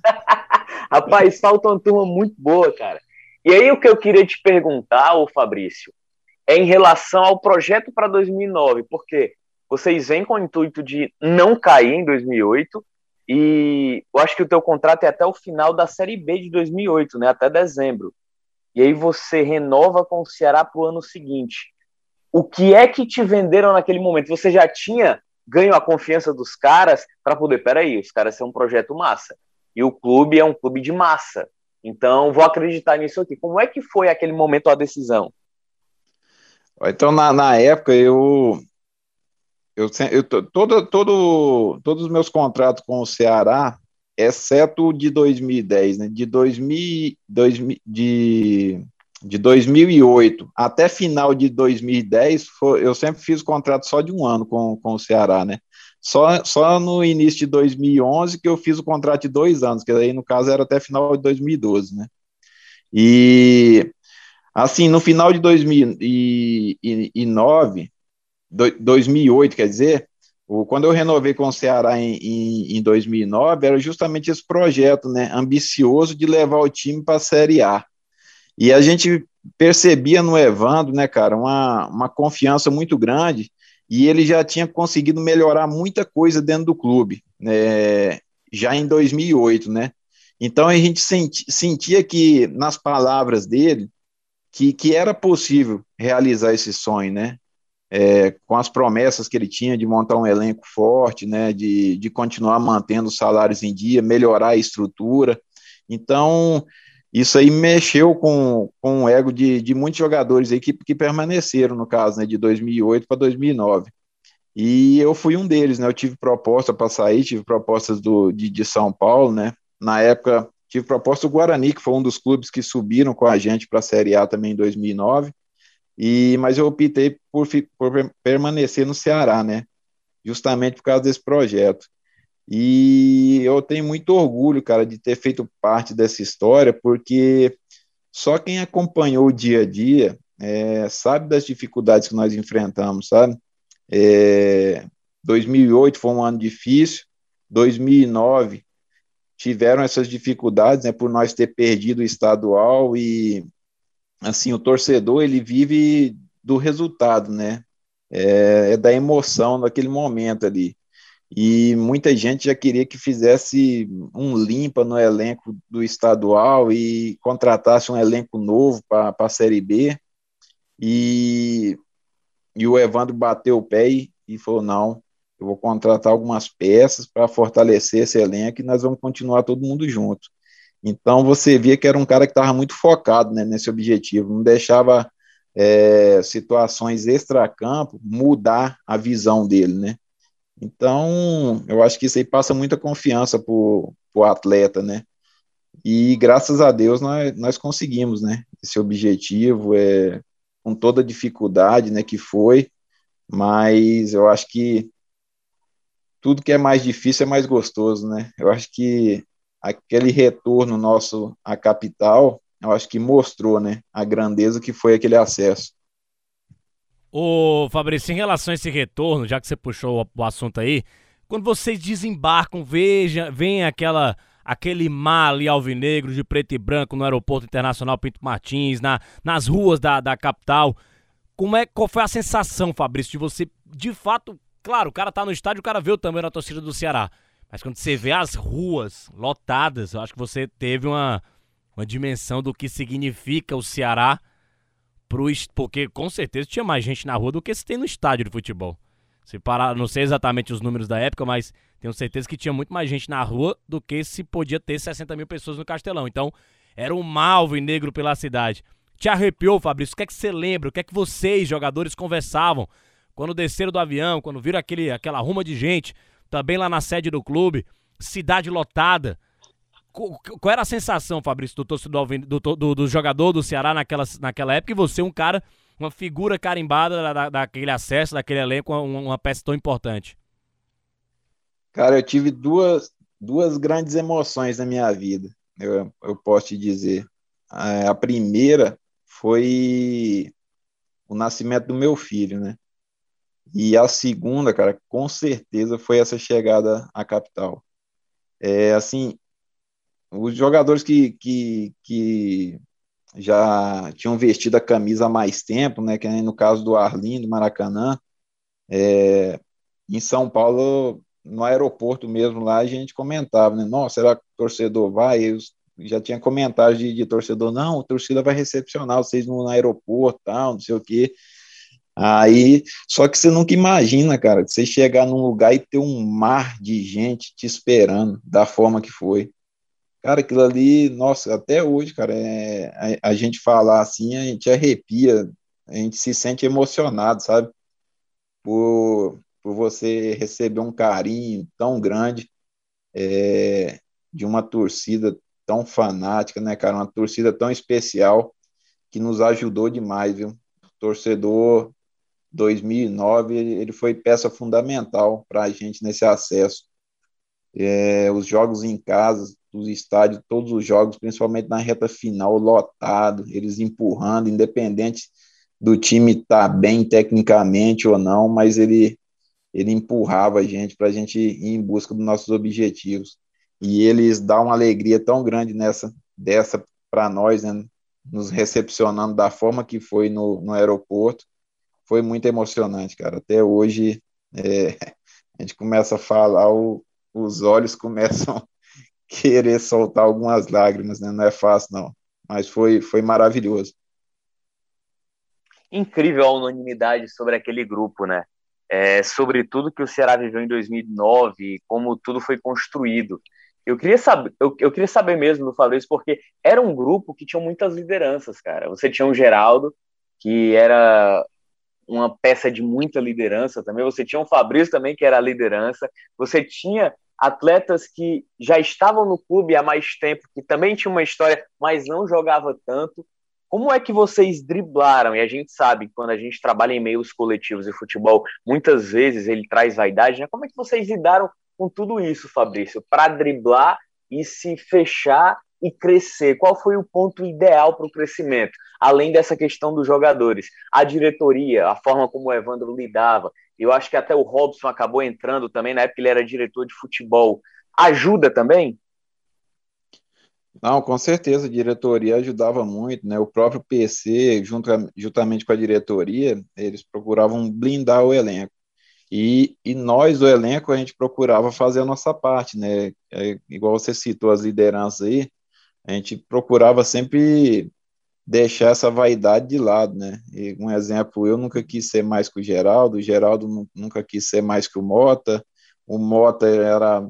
rapaz, falta uma turma muito boa, cara. E aí o que eu queria te perguntar, ô Fabrício, é em relação ao projeto para 2009, porque vocês vêm com o intuito de não cair em 2008 e eu acho que o teu contrato é até o final da Série B de 2008, né? Até dezembro. E aí você renova com o Ceará para o ano seguinte. O que é que te venderam naquele momento? Você já tinha ganho a confiança dos caras para poder, peraí, os caras são um projeto massa. E o clube é um clube de massa. Então, vou acreditar nisso aqui. Como é que foi aquele momento a decisão? Então, na, na época, eu, eu, eu todo, todo, todos os meus contratos com o Ceará, exceto de 2010, né? De 2000, 2000 de, de 2008 até final de 2010, foi, eu sempre fiz contrato só de um ano com, com o Ceará, né? Só, só no início de 2011 que eu fiz o contrato de dois anos, que aí no caso era até final de 2012, né? E assim, no final de 2009, 2008, quer dizer, quando eu renovei com o Ceará em, em, em 2009, era justamente esse projeto, né, ambicioso de levar o time para a Série A. E a gente percebia no Evandro, né, cara, uma, uma confiança muito grande, e ele já tinha conseguido melhorar muita coisa dentro do clube, né, já em 2008, né. Então a gente senti, sentia que, nas palavras dele, que, que era possível realizar esse sonho, né? é, com as promessas que ele tinha de montar um elenco forte, né, de, de continuar mantendo os salários em dia, melhorar a estrutura. Então, isso aí mexeu com, com o ego de, de muitos jogadores aí que, que permaneceram, no caso, né, de 2008 para 2009. E eu fui um deles, né? Eu tive proposta para sair, tive propostas do, de, de São Paulo, né? Na época, tive proposta do Guarani, que foi um dos clubes que subiram com a gente para a Série A também em 2009. E, mas eu optei por, por permanecer no Ceará, né? Justamente por causa desse projeto. E eu tenho muito orgulho, cara, de ter feito parte dessa história, porque só quem acompanhou o dia a dia é, sabe das dificuldades que nós enfrentamos, sabe? É, 2008 foi um ano difícil, 2009 tiveram essas dificuldades, né, por nós ter perdido o estadual e assim, o torcedor, ele vive do resultado, né? É, é, da emoção daquele momento ali. E muita gente já queria que fizesse um limpa no elenco do estadual e contratasse um elenco novo para a Série B. E, e o Evandro bateu o pé e, e falou: não, eu vou contratar algumas peças para fortalecer esse elenco e nós vamos continuar todo mundo junto. Então você via que era um cara que estava muito focado né, nesse objetivo, não deixava é, situações extra-campo mudar a visão dele, né? Então, eu acho que isso aí passa muita confiança para o atleta, né? E graças a Deus nós, nós conseguimos, né? Esse objetivo, é, com toda a dificuldade né, que foi, mas eu acho que tudo que é mais difícil é mais gostoso, né? Eu acho que aquele retorno nosso à capital, eu acho que mostrou, né, a grandeza que foi aquele acesso. Ô Fabrício, em relação a esse retorno, já que você puxou o assunto aí, quando vocês desembarcam, veja, vem aquela aquele mar ali alvinegro de preto e branco no aeroporto internacional Pinto Martins, na, nas ruas da, da capital. Como é, qual foi a sensação, Fabrício, de você, de fato, claro, o cara tá no estádio, o cara vê o tamanho da torcida do Ceará, Mas quando você vê as ruas lotadas, eu acho que você teve uma, uma dimensão do que significa o Ceará pro porque com certeza tinha mais gente na rua do que se tem no estádio de futebol. Se parar, não sei exatamente os números da época, mas tenho certeza que tinha muito mais gente na rua do que se podia ter 60 mil pessoas no Castelão. Então, era um malvo e negro pela cidade. Te arrepiou, Fabrício? O que é que você lembra? O que é que vocês, jogadores, conversavam quando desceram do avião, quando viram aquele, aquela ruma de gente, também lá na sede do clube, cidade lotada? Qual era a sensação, Fabrício, do torcedor do, do, do jogador do Ceará naquela, naquela época? E você, um cara, uma figura carimbada da, daquele acesso, daquele elenco, uma, uma peça tão importante. Cara, eu tive duas, duas grandes emoções na minha vida, eu, eu posso te dizer. A, a primeira foi o nascimento do meu filho, né? E a segunda, cara, com certeza foi essa chegada à capital. É, assim, os jogadores que, que, que já tinham vestido a camisa há mais tempo, né, que no caso do Arlindo, Maracanã, é, em São Paulo, no aeroporto mesmo lá, a gente comentava, né, nossa, será que o torcedor vai? Eu já tinha comentários de, de torcedor, não, a torcida vai recepcionar vocês no, no aeroporto, tal, não sei o quê. Aí, só que você nunca imagina, cara, você chegar num lugar e ter um mar de gente te esperando, da forma que foi. Cara, aquilo ali, nossa, até hoje, cara, é, a, a, gente falar assim, a gente arrepia, a gente se sente emocionado, sabe? Por, por você receber um carinho tão grande é, de uma torcida tão fanática, né, cara? Uma torcida tão especial que nos ajudou demais, viu? Torcedor 2009, ele foi peça fundamental para a gente nesse acesso. É, os jogos em casa, dos estádios, todos os jogos, principalmente na reta final, lotado, eles empurrando, independente do time estar tá bem tecnicamente ou não, mas ele, ele empurrava a gente para a gente ir em busca dos nossos objetivos. E eles dão uma alegria tão grande nessa dessa para nós, né, nos recepcionando da forma que foi no, no aeroporto. Foi muito emocionante, cara. Até hoje é, a gente começa a falar, o, os olhos começam querer soltar algumas lágrimas, né? Não é fácil, não. Mas foi, foi maravilhoso. Incrível a unanimidade sobre aquele grupo, né? É, sobre tudo que o Ceará viveu em 2009, como tudo foi construído. Eu queria saber, eu, eu queria saber mesmo do Fabrício, porque era um grupo que tinha muitas lideranças, cara. Você tinha o Geraldo, que era uma peça de muita liderança também. Você tinha o Fabrício também, que era a liderança. Você tinha atletas que já estavam no clube há mais tempo, que também tinham uma história, mas não jogava tanto. Como é que vocês driblaram? E a gente sabe, quando a gente trabalha em meios coletivos e futebol, muitas vezes ele traz vaidade, né? Como é que vocês lidaram com tudo isso, Fabrício, para driblar e se fechar e crescer? Qual foi o ponto ideal para o crescimento? Além dessa questão dos jogadores, a diretoria, a forma como o Evandro lidava, eu acho que até o Robson acabou entrando também, na época ele era diretor de futebol. Ajuda também? Não, com certeza, a diretoria ajudava muito, né? O próprio PC, junto, juntamente com a diretoria, eles procuravam blindar o elenco. E, e nós, do elenco, a gente procurava fazer a nossa parte, né? É, igual você citou as lideranças aí, a gente procurava sempre deixar essa vaidade de lado, né? E um exemplo, eu nunca quis ser mais que o Geraldo, o Geraldo nunca quis ser mais que o Mota, o Mota era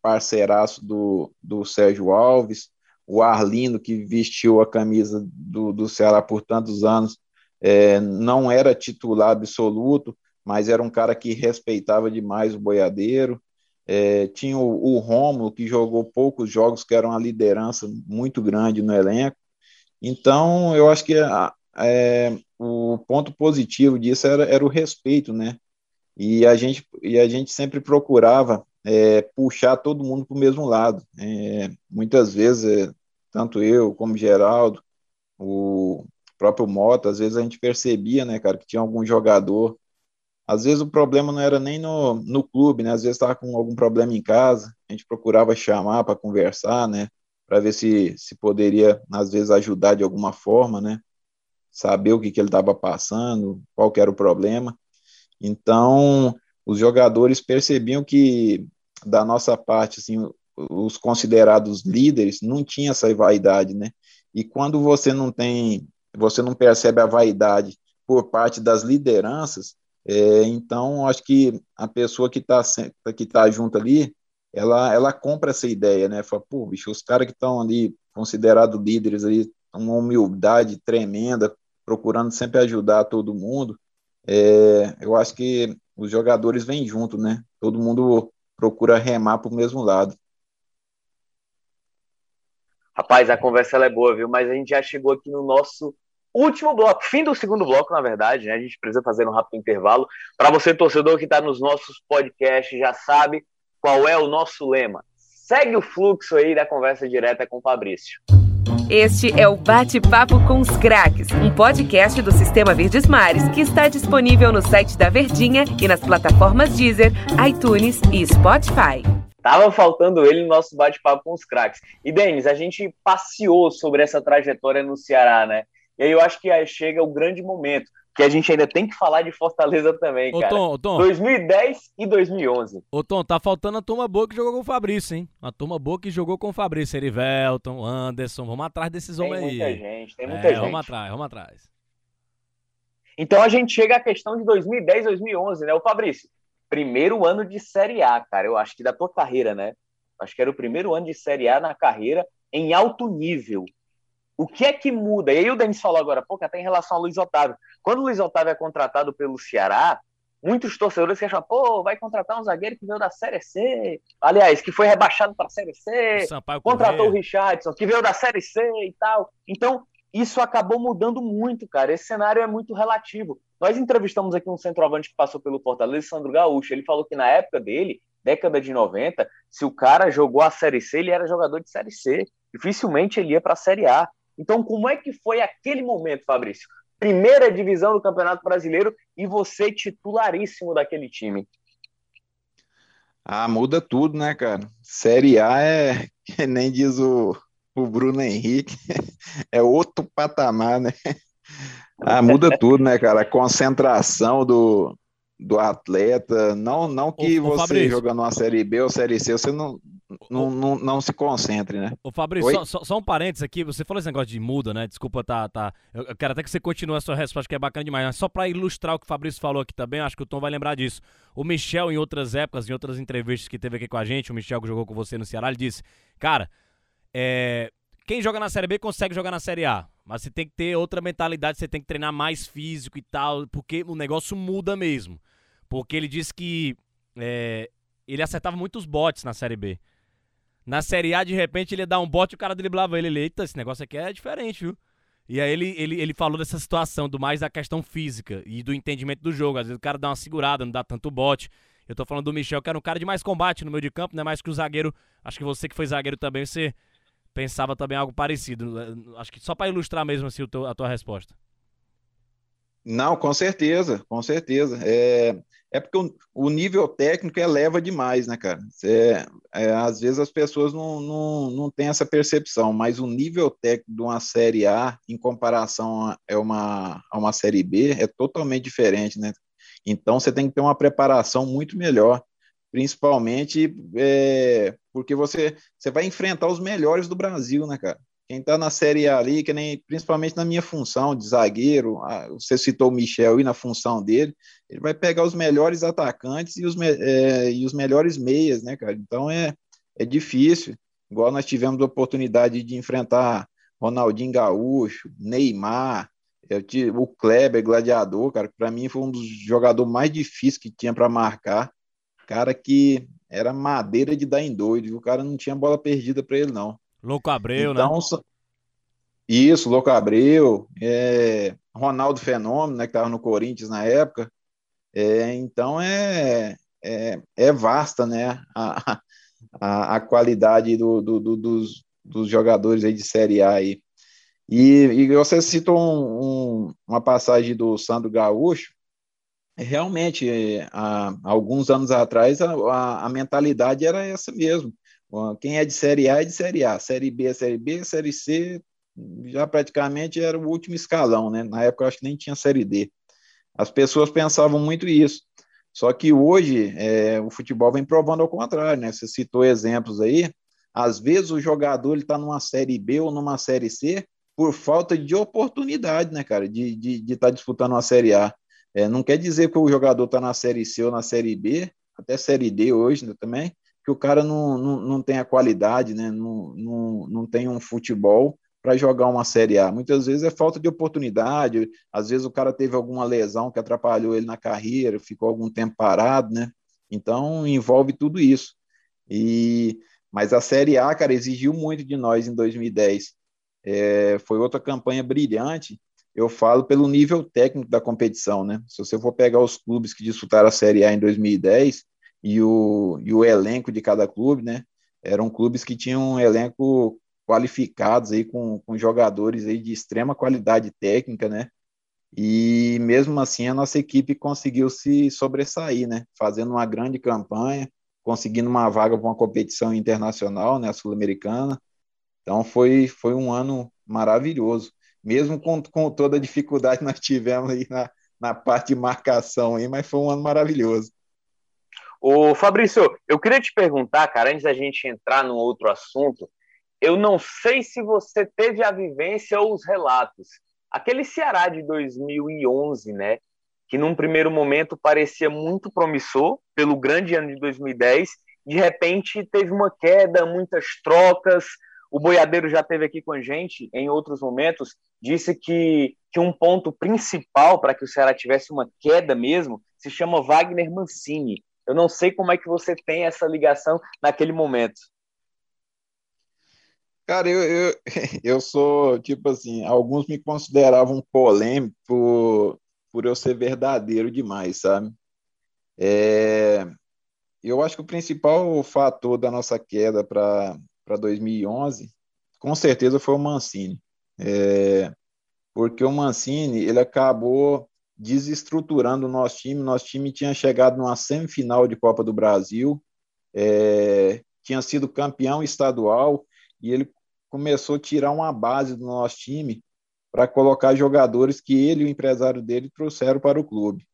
parceiraço do, do Sérgio Alves, o Arlindo, que vestiu a camisa do, do Ceará por tantos anos, é, não era titular absoluto, mas era um cara que respeitava demais o boiadeiro. É, tinha o, o Romulo, que jogou poucos jogos, que era uma liderança muito grande no elenco. Então, eu acho que a, é, o ponto positivo disso era, era o respeito, né? E a gente, e a gente sempre procurava é, puxar todo mundo para o mesmo lado. É, muitas vezes, é, tanto eu como Geraldo, o próprio Mota, às vezes a gente percebia, né, cara, que tinha algum jogador. Às vezes o problema não era nem no, no clube, né? Às vezes estava com algum problema em casa, a gente procurava chamar para conversar, né? para ver se, se poderia, às vezes, ajudar de alguma forma, né? Saber o que, que ele estava passando, qual era o problema. Então, os jogadores percebiam que da nossa parte, assim, os considerados líderes não tinha essa vaidade, né? E quando você não tem, você não percebe a vaidade por parte das lideranças, é, então acho que a pessoa que está que tá junto ali, ela, ela compra essa ideia, né? Fala, pô, bicho, os caras que estão ali considerados líderes aí, uma humildade tremenda, procurando sempre ajudar todo mundo. É, eu acho que os jogadores vêm junto, né? Todo mundo procura remar para o mesmo lado. Rapaz, a conversa é boa, viu? Mas a gente já chegou aqui no nosso último bloco, fim do segundo bloco, na verdade, né? A gente precisa fazer um rápido intervalo. Para você, torcedor que está nos nossos podcasts, já sabe qual é o nosso lema. Segue o fluxo aí da conversa direta com o Fabrício. Este é o Bate-Papo com os Craques, um podcast do Sistema Verdes Mares que está disponível no site da Verdinha e nas plataformas Deezer, iTunes e Spotify. Tava faltando ele no nosso bate-papo com os craques. E, Denis, a gente passeou sobre essa trajetória no Ceará, né? E aí eu acho que aí chega o grande momento, que a gente ainda tem que falar de Fortaleza também, ô, cara. Tom, ô, Tom. 2010 e 2011. Ô, Tom, tá faltando a turma boa que jogou com o Fabrício, hein? A turma boa que jogou com o Fabrício. Erivelton, Anderson, vamos atrás desses homens aí. Tem muita gente, tem muita é, gente. Vamos atrás, vamos atrás. Então a gente chega à questão de 2010, 2011, né? O Fabrício, primeiro ano de Série A, cara. Eu acho que da tua carreira, né? Acho que era o primeiro ano de Série A na carreira em alto nível. O que é que muda? E aí o Denis falou agora, pô, até em relação ao Luiz Otávio. Quando o Luiz Otávio é contratado pelo Ceará, muitos torcedores que acham, pô, vai contratar um zagueiro que veio da Série C. Aliás, que foi rebaixado para a Série C. contratou o Richardson, que veio da Série C e tal. Então, isso acabou mudando muito, cara. Esse cenário é muito relativo. Nós entrevistamos aqui um centroavante que passou pelo Fortaleza, Sandro Gaúcho. Ele falou que na época dele, década de 90, se o cara jogou a Série C, ele era jogador de Série C. Dificilmente ele ia para a Série A. Então, como é que foi aquele momento, Fabrício? Primeira divisão do Campeonato Brasileiro e você titularíssimo daquele time. Ah, muda tudo, né, cara? Série A é, nem diz o, o Bruno Henrique, é outro patamar, né? Ah, muda tudo, né, cara? A concentração do, do atleta, não, não que ô, você Fabrício. jogando uma Série B ou Série C, você não, não, não, não se concentre, né? Ô Fabrício, só, só, só, um parênteses aqui, você falou esse negócio de muda, né? Desculpa, tá, tá. Eu quero até que você continue a sua resposta, que é bacana demais, mas só para ilustrar o que o Fabrício falou aqui também, acho que o Tom vai lembrar disso. O Michel, em outras épocas, em outras entrevistas que teve aqui com a gente, o Michel que jogou com você no Ceará, ele disse, cara, é, quem joga na Série B consegue jogar na Série A, mas você tem que ter outra mentalidade, você tem que treinar mais físico e tal, porque o negócio muda mesmo. Porque ele disse que é, ele acertava muitos botes na Série B. Na Série A, de repente, ele ia dar um bote e o cara driblava ele. Ele, eita, esse negócio aqui é diferente, viu? E aí ele, ele, ele falou dessa situação, do mais da questão física e do entendimento do jogo. Às vezes o cara dá uma segurada, não dá tanto bote. Eu tô falando do Michel, que era um cara de mais combate no meio de campo, né? Mais que o zagueiro. Acho que você que foi zagueiro também, você pensava também algo parecido. Acho que só para ilustrar mesmo assim a tua resposta. Não, com certeza, com certeza. É, é porque o, o nível técnico eleva demais, né, cara? É, é, às vezes as pessoas não, não, não têm essa percepção, mas o nível técnico de uma Série A em comparação a, é uma, a uma Série B é totalmente diferente, né? Então você tem que ter uma preparação muito melhor, principalmente é, porque você, você vai enfrentar os melhores do Brasil, né, cara? Quem está na Série A ali, que nem, principalmente na minha função de zagueiro, você citou o Michel e na função dele, ele vai pegar os melhores atacantes e os, é, e os melhores meias, né, cara? Então é, é difícil. Igual nós tivemos a oportunidade de enfrentar Ronaldinho Gaúcho, Neymar, o Kleber, gladiador, cara, para mim foi um dos jogadores mais difíceis que tinha para marcar. Cara que era madeira de dar em doido, o cara não tinha bola perdida para ele, não. Louco Abreu, né? então, né? Isso, Louco Abreu, é, Ronaldo Fenômeno, né, que estava no Corinthians na época. É, então é, é, é, vasta né, a, a, a qualidade do, do, do, dos, dos jogadores aí de Série A. Aí. E, e você citou um, um, uma passagem do Sandro Gaúcho, realmente, há alguns anos atrás, a, a, a mentalidade era essa mesmo. Quem é de Série A é de Série A, Série B é Série B, Série C já praticamente era o último escalão, né? Na época eu acho que nem tinha Série D. As pessoas pensavam muito isso. Só que hoje é, o futebol vem provando ao contrário, né? Você citou exemplos aí. Às vezes o jogador está numa série B ou numa série C por falta de oportunidade, né, cara, de estar de, de tá disputando uma série A. É, não quer dizer que o jogador está na série C ou na série B, até série D hoje né, também, que o cara não, não, não tem a qualidade, né, não, não, não tem um futebol para jogar uma Série A. Muitas vezes é falta de oportunidade, às vezes o cara teve alguma lesão que atrapalhou ele na carreira, ficou algum tempo parado, né? Então envolve tudo isso. E mas a Série A, cara, exigiu muito de nós em 2010. É, foi outra campanha brilhante. Eu falo pelo nível técnico da competição, né? Se você for pegar os clubes que disputaram a Série A em 2010 e o, e o elenco de cada clube, né? Eram clubes que tinham um elenco qualificados aí com, com jogadores aí de extrema qualidade técnica, né? E mesmo assim a nossa equipe conseguiu se sobressair, né? Fazendo uma grande campanha, conseguindo uma vaga para uma competição internacional, né, sul-americana. Então foi foi um ano maravilhoso, mesmo com, com toda a dificuldade que nós tivemos aí na, na parte de marcação aí, mas foi um ano maravilhoso. Ô Fabrício, eu queria te perguntar, cara, antes da gente entrar num outro assunto, eu não sei se você teve a vivência ou os relatos. Aquele Ceará de 2011, né? Que num primeiro momento parecia muito promissor, pelo grande ano de 2010, de repente teve uma queda, muitas trocas. O Boiadeiro já teve aqui com a gente em outros momentos, disse que, que um ponto principal para que o Ceará tivesse uma queda mesmo se chama Wagner Mancini. Eu não sei como é que você tem essa ligação naquele momento. Cara, eu, eu, eu sou, tipo assim, alguns me consideravam polêmico por, por eu ser verdadeiro demais, sabe? É, eu acho que o principal fator da nossa queda para 2011, com certeza, foi o Mancini. É, porque o Mancini, ele acabou desestruturando o nosso time. Nosso time tinha chegado numa semifinal de Copa do Brasil, é, tinha sido campeão estadual, e ele começou a tirar uma base do nosso time para colocar jogadores que ele e o empresário dele trouxeram para o clube.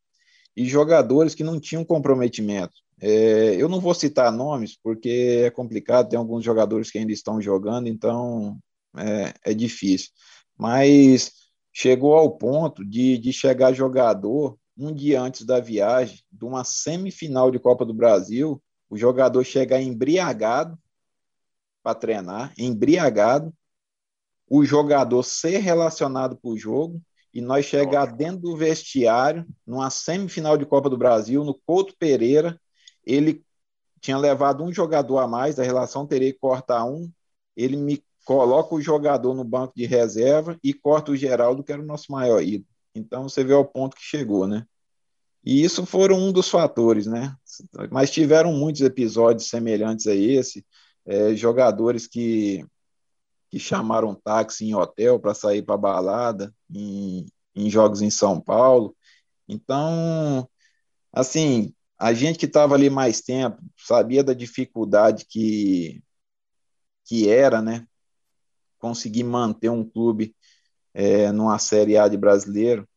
E jogadores que não tinham comprometimento. É, eu não vou citar nomes, porque é complicado, tem alguns jogadores que ainda estão jogando, então é, é difícil. Mas chegou ao ponto de, de chegar jogador um dia antes da viagem, de uma semifinal de Copa do Brasil, o jogador chegar embriagado para treinar, embriagado, o jogador ser relacionado para o jogo e nós chegar dentro do vestiário, numa semifinal de Copa do Brasil, no Couto Pereira, ele tinha levado um jogador a mais, a relação teria que cortar um, ele me coloca o jogador no banco de reserva e corta o Geraldo, que era o nosso maior ídolo. Então você vê ao ponto que chegou, né? E isso foram um dos fatores, né? Mas tiveram muitos episódios semelhantes a esse é, jogadores que, que chamaram táxi em hotel para sair para balada, em, em jogos em São Paulo. Então, assim, a gente que estava ali mais tempo sabia da dificuldade que, que era, né? Conseguir manter um clube é, numa Série A de brasileiro,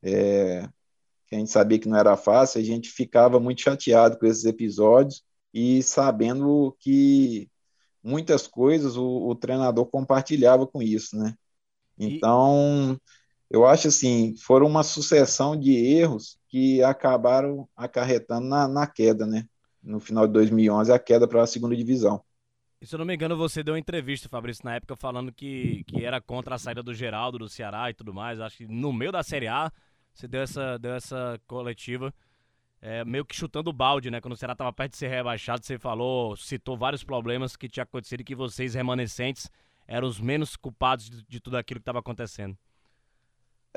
é, que a gente sabia que não era fácil, a gente ficava muito chateado com esses episódios e sabendo que muitas coisas o, o treinador compartilhava com isso, né? Então, e... eu acho assim, foram uma sucessão de erros que acabaram acarretando na, na queda, né? No final de 2011, a queda para a segunda divisão. E se eu não me engano, você deu uma entrevista, Fabrício, na época, falando que, que era contra a saída do Geraldo, do Ceará e tudo mais. Acho que no meio da Série A, você deu essa, deu essa coletiva é, meio que chutando o balde, né? Quando o Ceará estava perto de ser rebaixado, você falou, citou vários problemas que tinha acontecido e que vocês, remanescentes, eram os menos culpados de, de tudo aquilo que estava acontecendo.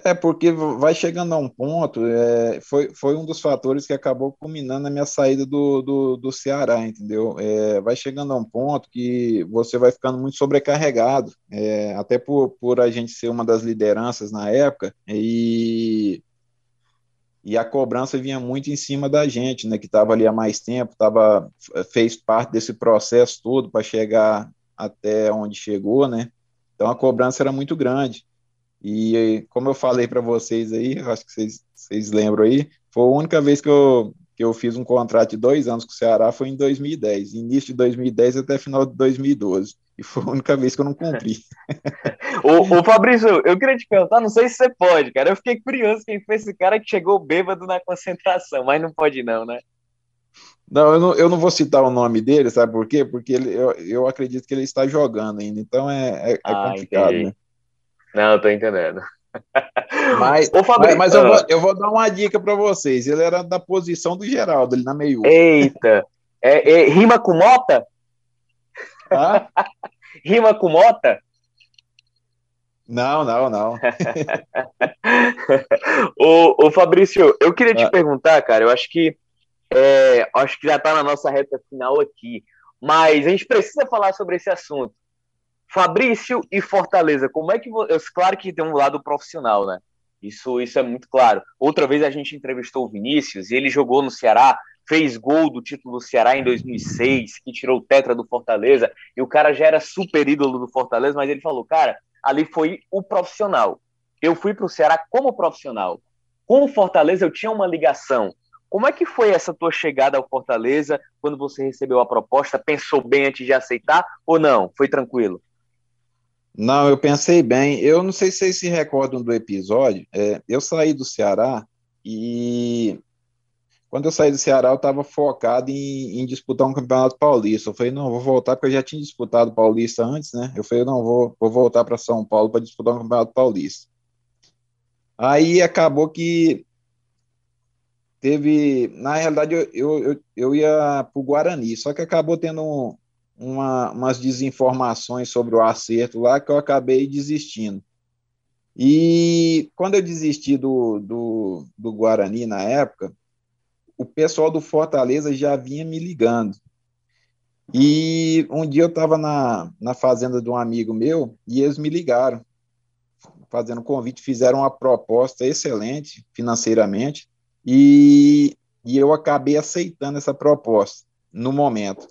É, porque vai chegando a um ponto, é, foi, foi um dos fatores que acabou culminando a minha saída do, do, do Ceará, entendeu? É, vai chegando a um ponto que você vai ficando muito sobrecarregado, é, até por, por a gente ser uma das lideranças na época, e e a cobrança vinha muito em cima da gente, né, que estava ali há mais tempo, tava, fez parte desse processo todo para chegar até onde chegou, né? Então a cobrança era muito grande. E como eu falei para vocês aí, acho que vocês, vocês lembram aí, foi a única vez que eu, que eu fiz um contrato de dois anos com o Ceará foi em 2010, início de 2010 até final de 2012. E foi a única vez que eu não cumpri. ô, ô, Fabrício, eu queria te perguntar, não sei se você pode, cara. Eu fiquei curioso quem foi esse cara que chegou bêbado na concentração, mas não pode não, né? Não eu, não, eu não vou citar o nome dele, sabe por quê? Porque ele, eu, eu acredito que ele está jogando ainda, então é, é, é ah, complicado, entendi. né? Não, tô entendendo. Mas, Fabrício, mas, mas eu, vou, ah. eu vou dar uma dica para vocês. Ele era da posição do Geraldo, ele na meio. Eita! É, é, rima com mota? Ah? rima com mota? Não, não, não. ô, ô, Fabrício, eu queria te ah. perguntar, cara, eu acho que é, acho que já está na nossa reta final aqui, mas a gente precisa falar sobre esse assunto. Fabrício e Fortaleza, como é que você... claro que tem um lado profissional, né? Isso, isso é muito claro. Outra vez a gente entrevistou o Vinícius e ele jogou no Ceará, fez gol do título do Ceará em 2006, que tirou o tetra do Fortaleza, e o cara já era super ídolo do Fortaleza, mas ele falou, cara, ali foi o profissional. Eu fui para o Ceará como profissional. Com o Fortaleza eu tinha uma ligação. Como é que foi essa tua chegada ao Fortaleza quando você recebeu a proposta? Pensou bem antes de aceitar ou não? Foi tranquilo? Não, eu pensei bem. Eu não sei se vocês se recordam do episódio. É, eu saí do Ceará e quando eu saí do Ceará eu estava focado em, em, disputar um campeonato paulista. Eu falei, não, vou voltar porque eu já tinha disputado paulista antes, né? Eu falei, não, vou, vou voltar para São Paulo para disputar um campeonato paulista. Aí acabou que teve, na realidade eu, eu, eu, eu ia para o Guarani, só que acabou tendo um, uma, umas desinformações sobre o acerto lá que eu acabei desistindo. E quando eu desisti do, do, do Guarani na época, o pessoal do Fortaleza já vinha me ligando. E um dia eu estava na, na fazenda de um amigo meu e eles me ligaram, fazendo convite, fizeram uma proposta excelente financeiramente e, e eu acabei aceitando essa proposta no momento.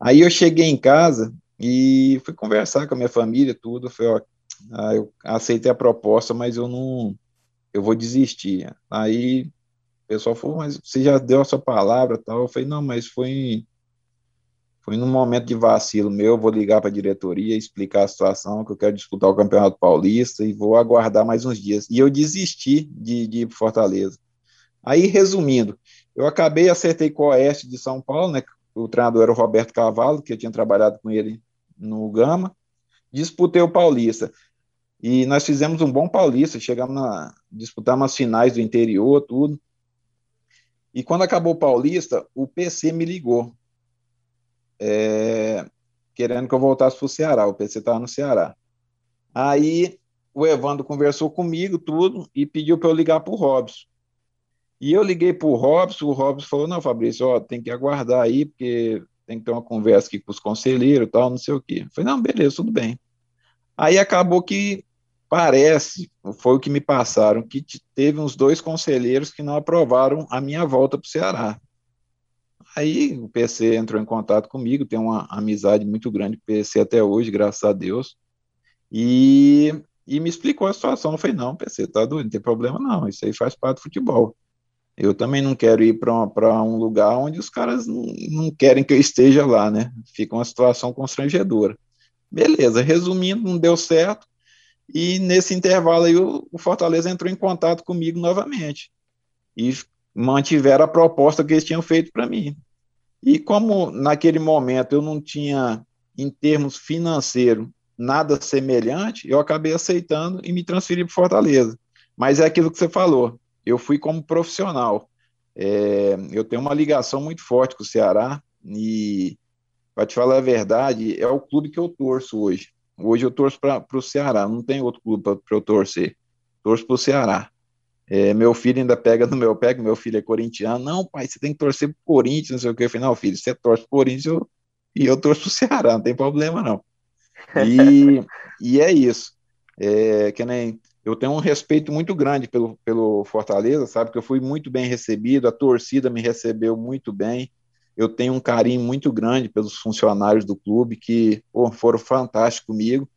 Aí eu cheguei em casa e fui conversar com a minha família, tudo. Foi, ó, ah, eu aceitei a proposta, mas eu não, eu vou desistir. Aí o pessoal falou, mas você já deu a sua palavra, tal. Eu falei, não, mas foi, foi num momento de vacilo meu. Eu vou ligar para a diretoria, explicar a situação, que eu quero disputar o Campeonato Paulista e vou aguardar mais uns dias. E eu desisti de, de ir para Fortaleza. Aí, resumindo, eu acabei, acertei com o Oeste de São Paulo, né, o treinador era o Roberto Cavalo, que eu tinha trabalhado com ele no Gama, disputei o Paulista. E nós fizemos um bom Paulista, chegamos a disputar umas finais do interior, tudo. E quando acabou o Paulista, o PC me ligou, é, querendo que eu voltasse para o Ceará. O PC estava no Ceará. Aí o Evandro conversou comigo, tudo, e pediu para eu ligar para o Robson. E eu liguei para o Robson, o Robson falou, não, Fabrício, ó, tem que aguardar aí, porque tem que ter uma conversa aqui com os conselheiros e tal, não sei o quê. Eu falei, não, beleza, tudo bem. Aí acabou que parece, foi o que me passaram, que teve uns dois conselheiros que não aprovaram a minha volta para o Ceará. Aí o PC entrou em contato comigo, tem uma amizade muito grande com o PC até hoje, graças a Deus, e, e me explicou a situação. Eu falei, não, PC, tá doido, não tem problema não, isso aí faz parte do futebol. Eu também não quero ir para um lugar onde os caras não, não querem que eu esteja lá, né? Fica uma situação constrangedora. Beleza, resumindo, não deu certo. E nesse intervalo aí o, o Fortaleza entrou em contato comigo novamente. E mantiveram a proposta que eles tinham feito para mim. E como naquele momento eu não tinha, em termos financeiros, nada semelhante, eu acabei aceitando e me transferi para Fortaleza. Mas é aquilo que você falou eu fui como profissional. É, eu tenho uma ligação muito forte com o Ceará e, para te falar a verdade, é o clube que eu torço hoje. Hoje eu torço para o Ceará, não tem outro clube para eu torcer. Torço para o Ceará. É, meu filho ainda pega no meu pé, que meu filho é corintiano. Não, pai, você tem que torcer para o Corinthians, não sei o que. Eu falei, não, filho, você torce para o Corinthians eu, e eu torço para o Ceará, não tem problema não. E, e é isso. É, que nem eu tenho um respeito muito grande pelo, pelo Fortaleza, sabe? Que eu fui muito bem recebido, a torcida me recebeu muito bem. Eu tenho um carinho muito grande pelos funcionários do clube que pô, foram fantásticos comigo.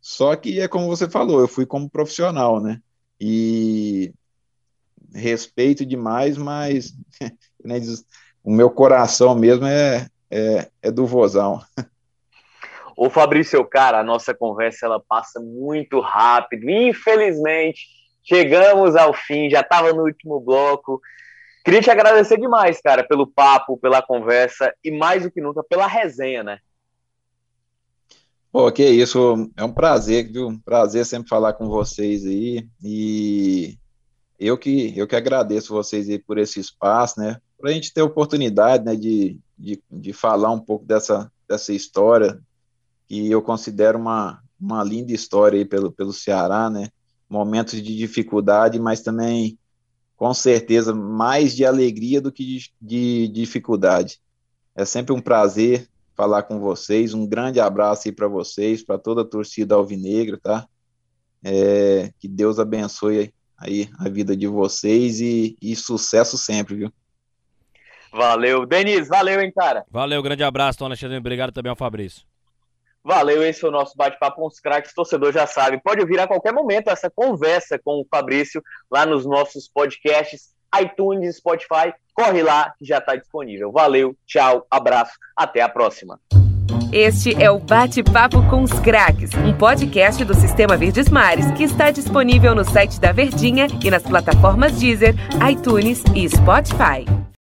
Só que é como você falou, eu fui como profissional, né? E respeito demais, mas o meu coração mesmo é, é, é do Vozão. Ô Fabrício, cara, a nossa conversa ela passa muito rápido. Infelizmente, chegamos ao fim, já estava no último bloco. Queria te agradecer demais, cara, pelo papo, pela conversa e mais do que nunca pela resenha, né? Pô, que isso, é um prazer, viu? Um prazer sempre falar com vocês aí. E eu que, eu que agradeço vocês aí por esse espaço, né? Para a gente ter oportunidade, né, de, de, de falar um pouco dessa, dessa história, que eu considero uma, uma linda história aí pelo, pelo Ceará, né? Momentos de dificuldade, mas também com certeza mais de alegria do que de, de, dificuldade. É sempre um prazer falar com vocês. Um grande abraço aí para vocês, para toda a torcida alvinegra, tá? É, que Deus abençoe aí a vida de vocês e, e sucesso sempre, viu? Valeu, Denis, valeu, hein, cara. Valeu, grande abraço, Dona Alexandre. Obrigado também ao Fabrício. Valeu, esse é o nosso bate-papo com os craques. Torcedor já sabe, pode ouvir a qualquer momento essa conversa com o Fabrício lá nos nossos podcasts, iTunes, Spotify. Corre lá que já está disponível. Valeu, tchau, abraço, até a próxima. Este é o Bate-Papo com os Craques, um podcast do Sistema Verdes Mares que está disponível no site da Verdinha e nas plataformas Deezer, iTunes e Spotify.